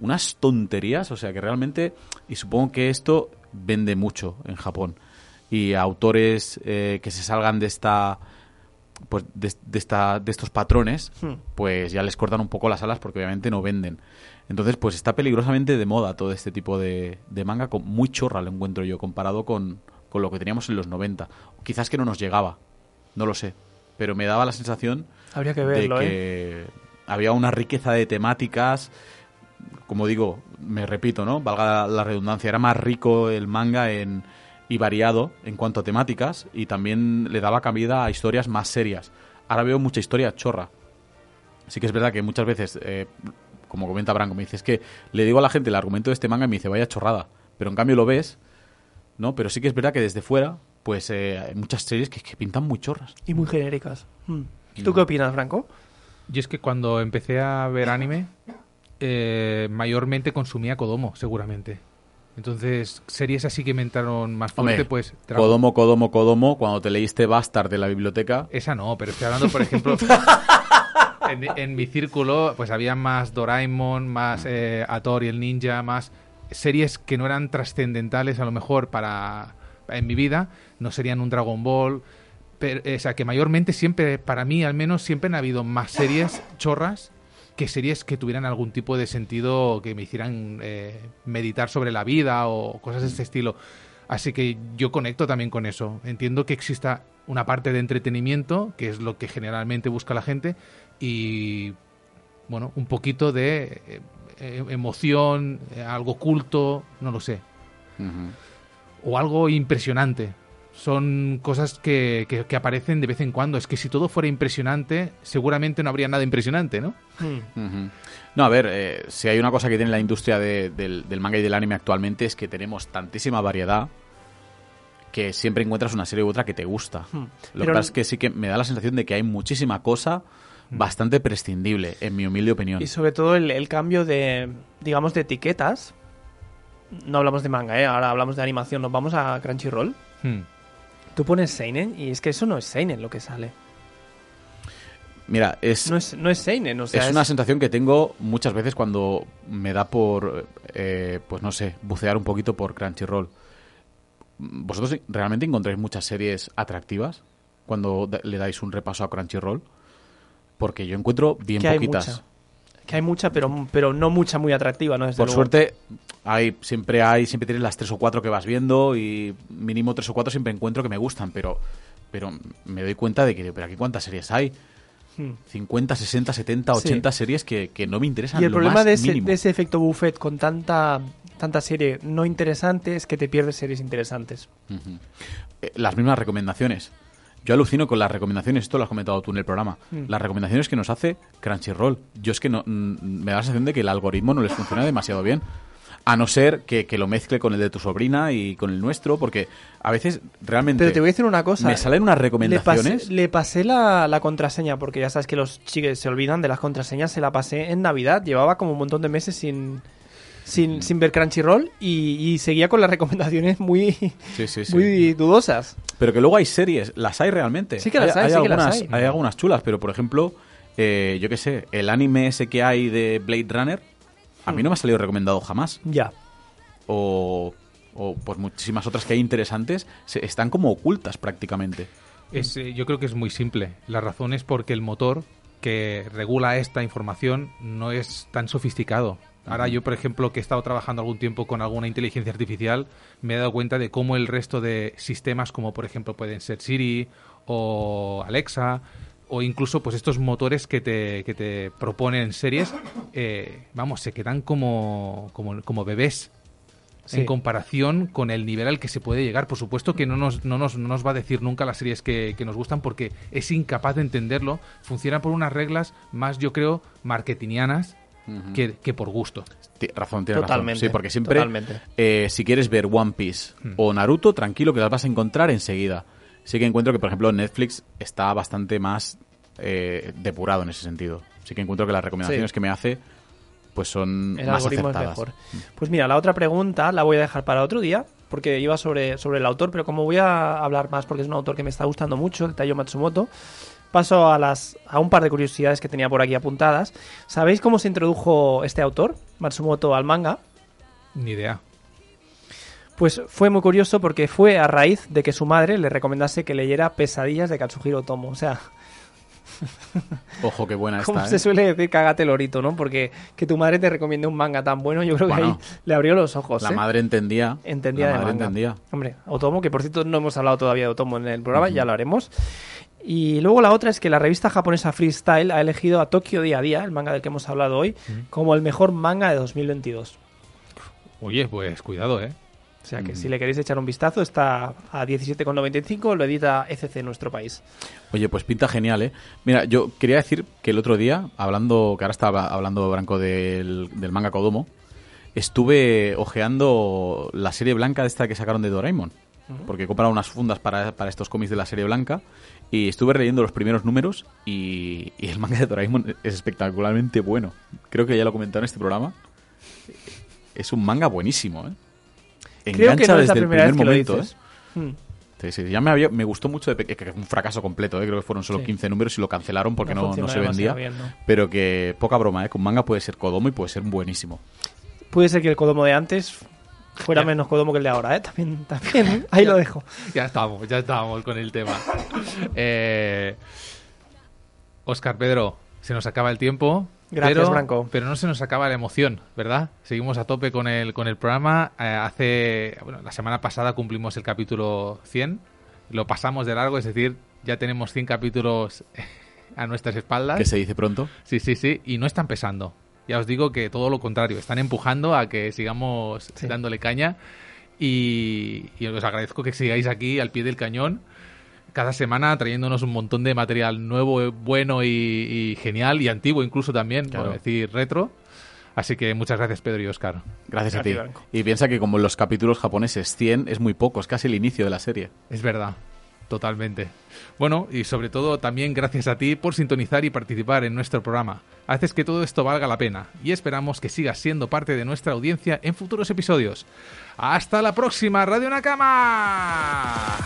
Unas tonterías, o sea que realmente... Y supongo que esto vende mucho en Japón. Y autores eh, que se salgan de esta... Pues de, de esta, de estos patrones,
Hmm.
pues ya les cortan un poco las alas porque obviamente no venden. Entonces, pues está peligrosamente de moda todo este tipo de, de manga, con, muy chorra lo encuentro yo, comparado con, con lo que teníamos en los 90. Quizás que no nos llegaba, no lo sé, pero me daba la sensación
Habría que verlo,
de
¿eh?
que había una riqueza de temáticas, como digo, me repito, ¿no? Valga la redundancia, era más rico el manga en, y variado en cuanto a temáticas y también le daba cabida a historias más serias. Ahora veo mucha historia chorra. Sí que es verdad que muchas veces, eh, como comenta Branco, me dice, es que le digo a la gente el argumento de este manga y me dice, vaya chorrada. Pero en cambio lo ves, ¿no? Pero sí que es verdad que desde fuera, pues eh, hay muchas series que, que pintan muy chorras.
Y muy genéricas. Hmm. ¿Tú qué opinas, Franco?
Yo es que cuando empecé a ver anime, eh, mayormente consumía Kodomo, seguramente. Entonces, series así que me entraron más fuerte,
Hombre,
pues... Dragon-
Kodomo, Kodomo, Kodomo, cuando te leíste Bastard de la biblioteca,
Esa no, pero estoy hablando, por ejemplo, (laughs) en, en mi círculo, pues había más Doraemon, más eh, Ator y el Ninja, más series que no eran trascendentales a lo mejor para en mi vida, no serían un Dragon Ball, pero, eh, o sea, que mayormente siempre, para mí al menos, siempre han habido más series chorras que series que tuvieran algún tipo de sentido que me hicieran eh, meditar sobre la vida o cosas de este estilo. Así que yo conecto también con eso. Entiendo que exista una parte de entretenimiento, que es lo que generalmente busca la gente, y bueno, un poquito de eh, eh, emoción, algo culto, no lo sé, o algo impresionante. Son cosas que, que- que aparecen de vez en cuando. Es que si todo fuera impresionante, seguramente no habría nada impresionante, ¿no?
Hmm.
No, a ver, eh, si hay una cosa que tiene la industria de- del, del manga y del anime actualmente es que tenemos tantísima variedad que siempre encuentras una serie u otra que te gusta.
Hmm.
Lo
Pero-
que pasa es que sí que me da la sensación de que hay muchísima cosa bastante prescindible, en mi humilde opinión.
Y sobre todo el, el cambio de, digamos, de etiquetas. No hablamos de manga, ¿eh? ahora hablamos de animación. Nos vamos a Crunchyroll. Tú pones Seinen y es que eso no es Seinen lo que sale.
Mira, es,
No es, no es Seinen, o sea,
es una sensación que tengo muchas veces cuando me da por, eh, pues no sé, bucear un poquito por Crunchyroll. ¿Vosotros realmente encontráis muchas series atractivas cuando le dais un repaso a Crunchyroll? Porque yo encuentro bien poquitas.
mucha. Que hay mucha, pero, pero no mucha muy atractiva, ¿no? Desde
Por
luego.
suerte, hay, siempre hay, siempre tienes las tres o cuatro que vas viendo y mínimo tres o cuatro siempre encuentro que me gustan, pero, pero me doy cuenta de que, pero aquí cuántas series hay.
Hmm.
50, 60, 70,
Sí.
80 series que, que no me interesan.
Y el
lo
problema
más
de ese, de ese efecto buffet con tanta, tanta serie no interesante es que te pierdes series interesantes.
Eh, Las mismas recomendaciones. Yo alucino con las recomendaciones, esto lo has comentado tú en el programa.
Mm.
Las recomendaciones que nos hace Crunchyroll. Yo es que no, mm, me da la sensación de que el algoritmo no les funciona demasiado bien. A no ser que, que lo mezcle con el de tu sobrina y con el nuestro, porque a veces realmente
Pero te voy a decir una cosa.
me salen unas
Le
recomendaciones.
pasé, le pasé la, la contraseña, porque ya sabes que los chicos se olvidan de las contraseñas. Se la pasé en Navidad. Llevaba como un montón de meses sin. Sin, sin ver Crunchyroll y, y seguía con las recomendaciones muy,
Sí, sí, sí.
muy dudosas.
Pero que luego hay series, las hay realmente.
Sí que las hay, sí que las
algunas,
hay.
algunas chulas, pero por ejemplo, eh, yo qué sé, el anime ese que hay de Blade Runner, a
Hmm.
mí no me ha salido recomendado jamás.
Ya.
O, o pues muchísimas otras que hay interesantes, se- están como ocultas prácticamente.
Es, eh, yo creo que es muy simple. La razón es porque el motor que regula esta información no es tan sofisticado. Ahora yo, por ejemplo, que he estado trabajando algún tiempo con alguna inteligencia artificial, me he dado cuenta de cómo el resto de sistemas, como por ejemplo pueden ser Siri o Alexa, o incluso pues estos motores que te, que te proponen series, eh, vamos, se quedan como, como, como bebés
Sí.
en comparación con el nivel al que se puede llegar. Por supuesto que no nos, no nos, no nos va a decir nunca las series que, que nos gustan porque es incapaz de entenderlo. Funciona por unas reglas más, yo creo, marketingianas que, que por gusto.
Razón, tienes
Totalmente,
razón. Sí, porque siempre,
totalmente.
eh, si quieres ver One Piece
Hmm.
o Naruto, tranquilo que las vas a encontrar enseguida. Sí que encuentro que, por ejemplo, Netflix está bastante más eh, depurado en ese sentido. Sí que encuentro que las recomendaciones
Sí.
que me hace pues son
El
más
algoritmo
acertadas.
es mejor. Pues mira, la otra pregunta la voy a dejar para otro día, porque iba sobre, sobre el autor, pero como voy a hablar más porque es un autor que me está gustando mucho, el Taiyo Matsumoto, paso a, las, a un par de curiosidades que tenía por aquí apuntadas. ¿Sabéis cómo se introdujo este autor, Matsumoto, al manga?
Ni idea.
Pues fue muy curioso porque fue a raíz de que su madre le recomendase que leyera Pesadillas de Katsuhiro Otomo. O sea,
Ojo, qué buena (laughs)
como
está.
se
¿eh?
suele decir, cágate lorito, ¿no? Porque que tu madre te recomiende un manga tan bueno, yo creo que
Bueno,
ahí le abrió los ojos.
La
¿eh?
madre entendía.
Entendía
la
de
madre
manga.
entendía.
Hombre, Otomo, que por cierto no hemos hablado todavía de Otomo en el programa, ya lo haremos. Y luego la otra es que la revista japonesa Freestyle ha elegido a Tokio Día a Día, el manga del que hemos hablado hoy, como el mejor manga de 2022.
Oye, pues cuidado, ¿eh?
O sea que si le queréis echar un vistazo, está a 17,95, lo edita ECC en nuestro país.
Oye, pues pinta genial, ¿eh? Mira, yo quería decir que el otro día, hablando, que ahora estaba hablando Branco del, del manga Kodomo, estuve ojeando la serie blanca de esta que sacaron de Doraemon. Porque he comprado unas fundas para, para estos cómics de la serie blanca y estuve leyendo los primeros números y, y el manga de Doraemon es espectacularmente bueno. Creo que ya lo he comentado en este programa. Es un manga buenísimo, ¿eh?
Creo que no
desde el primer momento. ¿eh?
Hmm.
Sí, sí, ya me, había- me gustó mucho, de que un fracaso completo, ¿eh? creo que fueron solo
Sí.
15 números y lo cancelaron porque no, no se vendía.
bien, ¿no?
Pero que poca broma, ¿eh? con manga puede ser Kodomo y puede ser buenísimo.
Puede ser que el Kodomo de antes fuera
Ya.
menos Kodomo que el de ahora, ¿eh? También, también ahí lo dejo.
Ya estábamos, ya estábamos con el tema. (laughs) Eh, Oscar, Pedro, se nos acaba el tiempo.
Gracias,
pero,
Branco.
Pero no se nos acaba la emoción, ¿verdad? Seguimos a tope con el, con el programa. Eh, hace, bueno, la semana pasada cumplimos el capítulo 100. Lo pasamos de largo, es decir, ya tenemos 100 capítulos (laughs) a nuestras espaldas.
Que se dice pronto.
Sí, sí, sí. Y no están pesando. Ya os digo que todo lo contrario. Están empujando a que sigamos
Sí.
dándole caña. Y, y os agradezco que sigáis aquí al pie del cañón. Cada semana trayéndonos un montón de material nuevo, bueno y, y genial. Y antiguo incluso también.
Claro.
Por decir retro. Así que muchas gracias, Pedro y Oscar.
Gracias a ti. Y piensa que como en los capítulos japoneses 100 es muy poco, es casi el inicio de la serie.
Es verdad, totalmente. Bueno, y sobre todo también gracias a ti por sintonizar y participar en nuestro programa. Haces que todo esto valga la pena y esperamos que sigas siendo parte de nuestra audiencia en futuros episodios. ¡Hasta la próxima, Radio Nakama!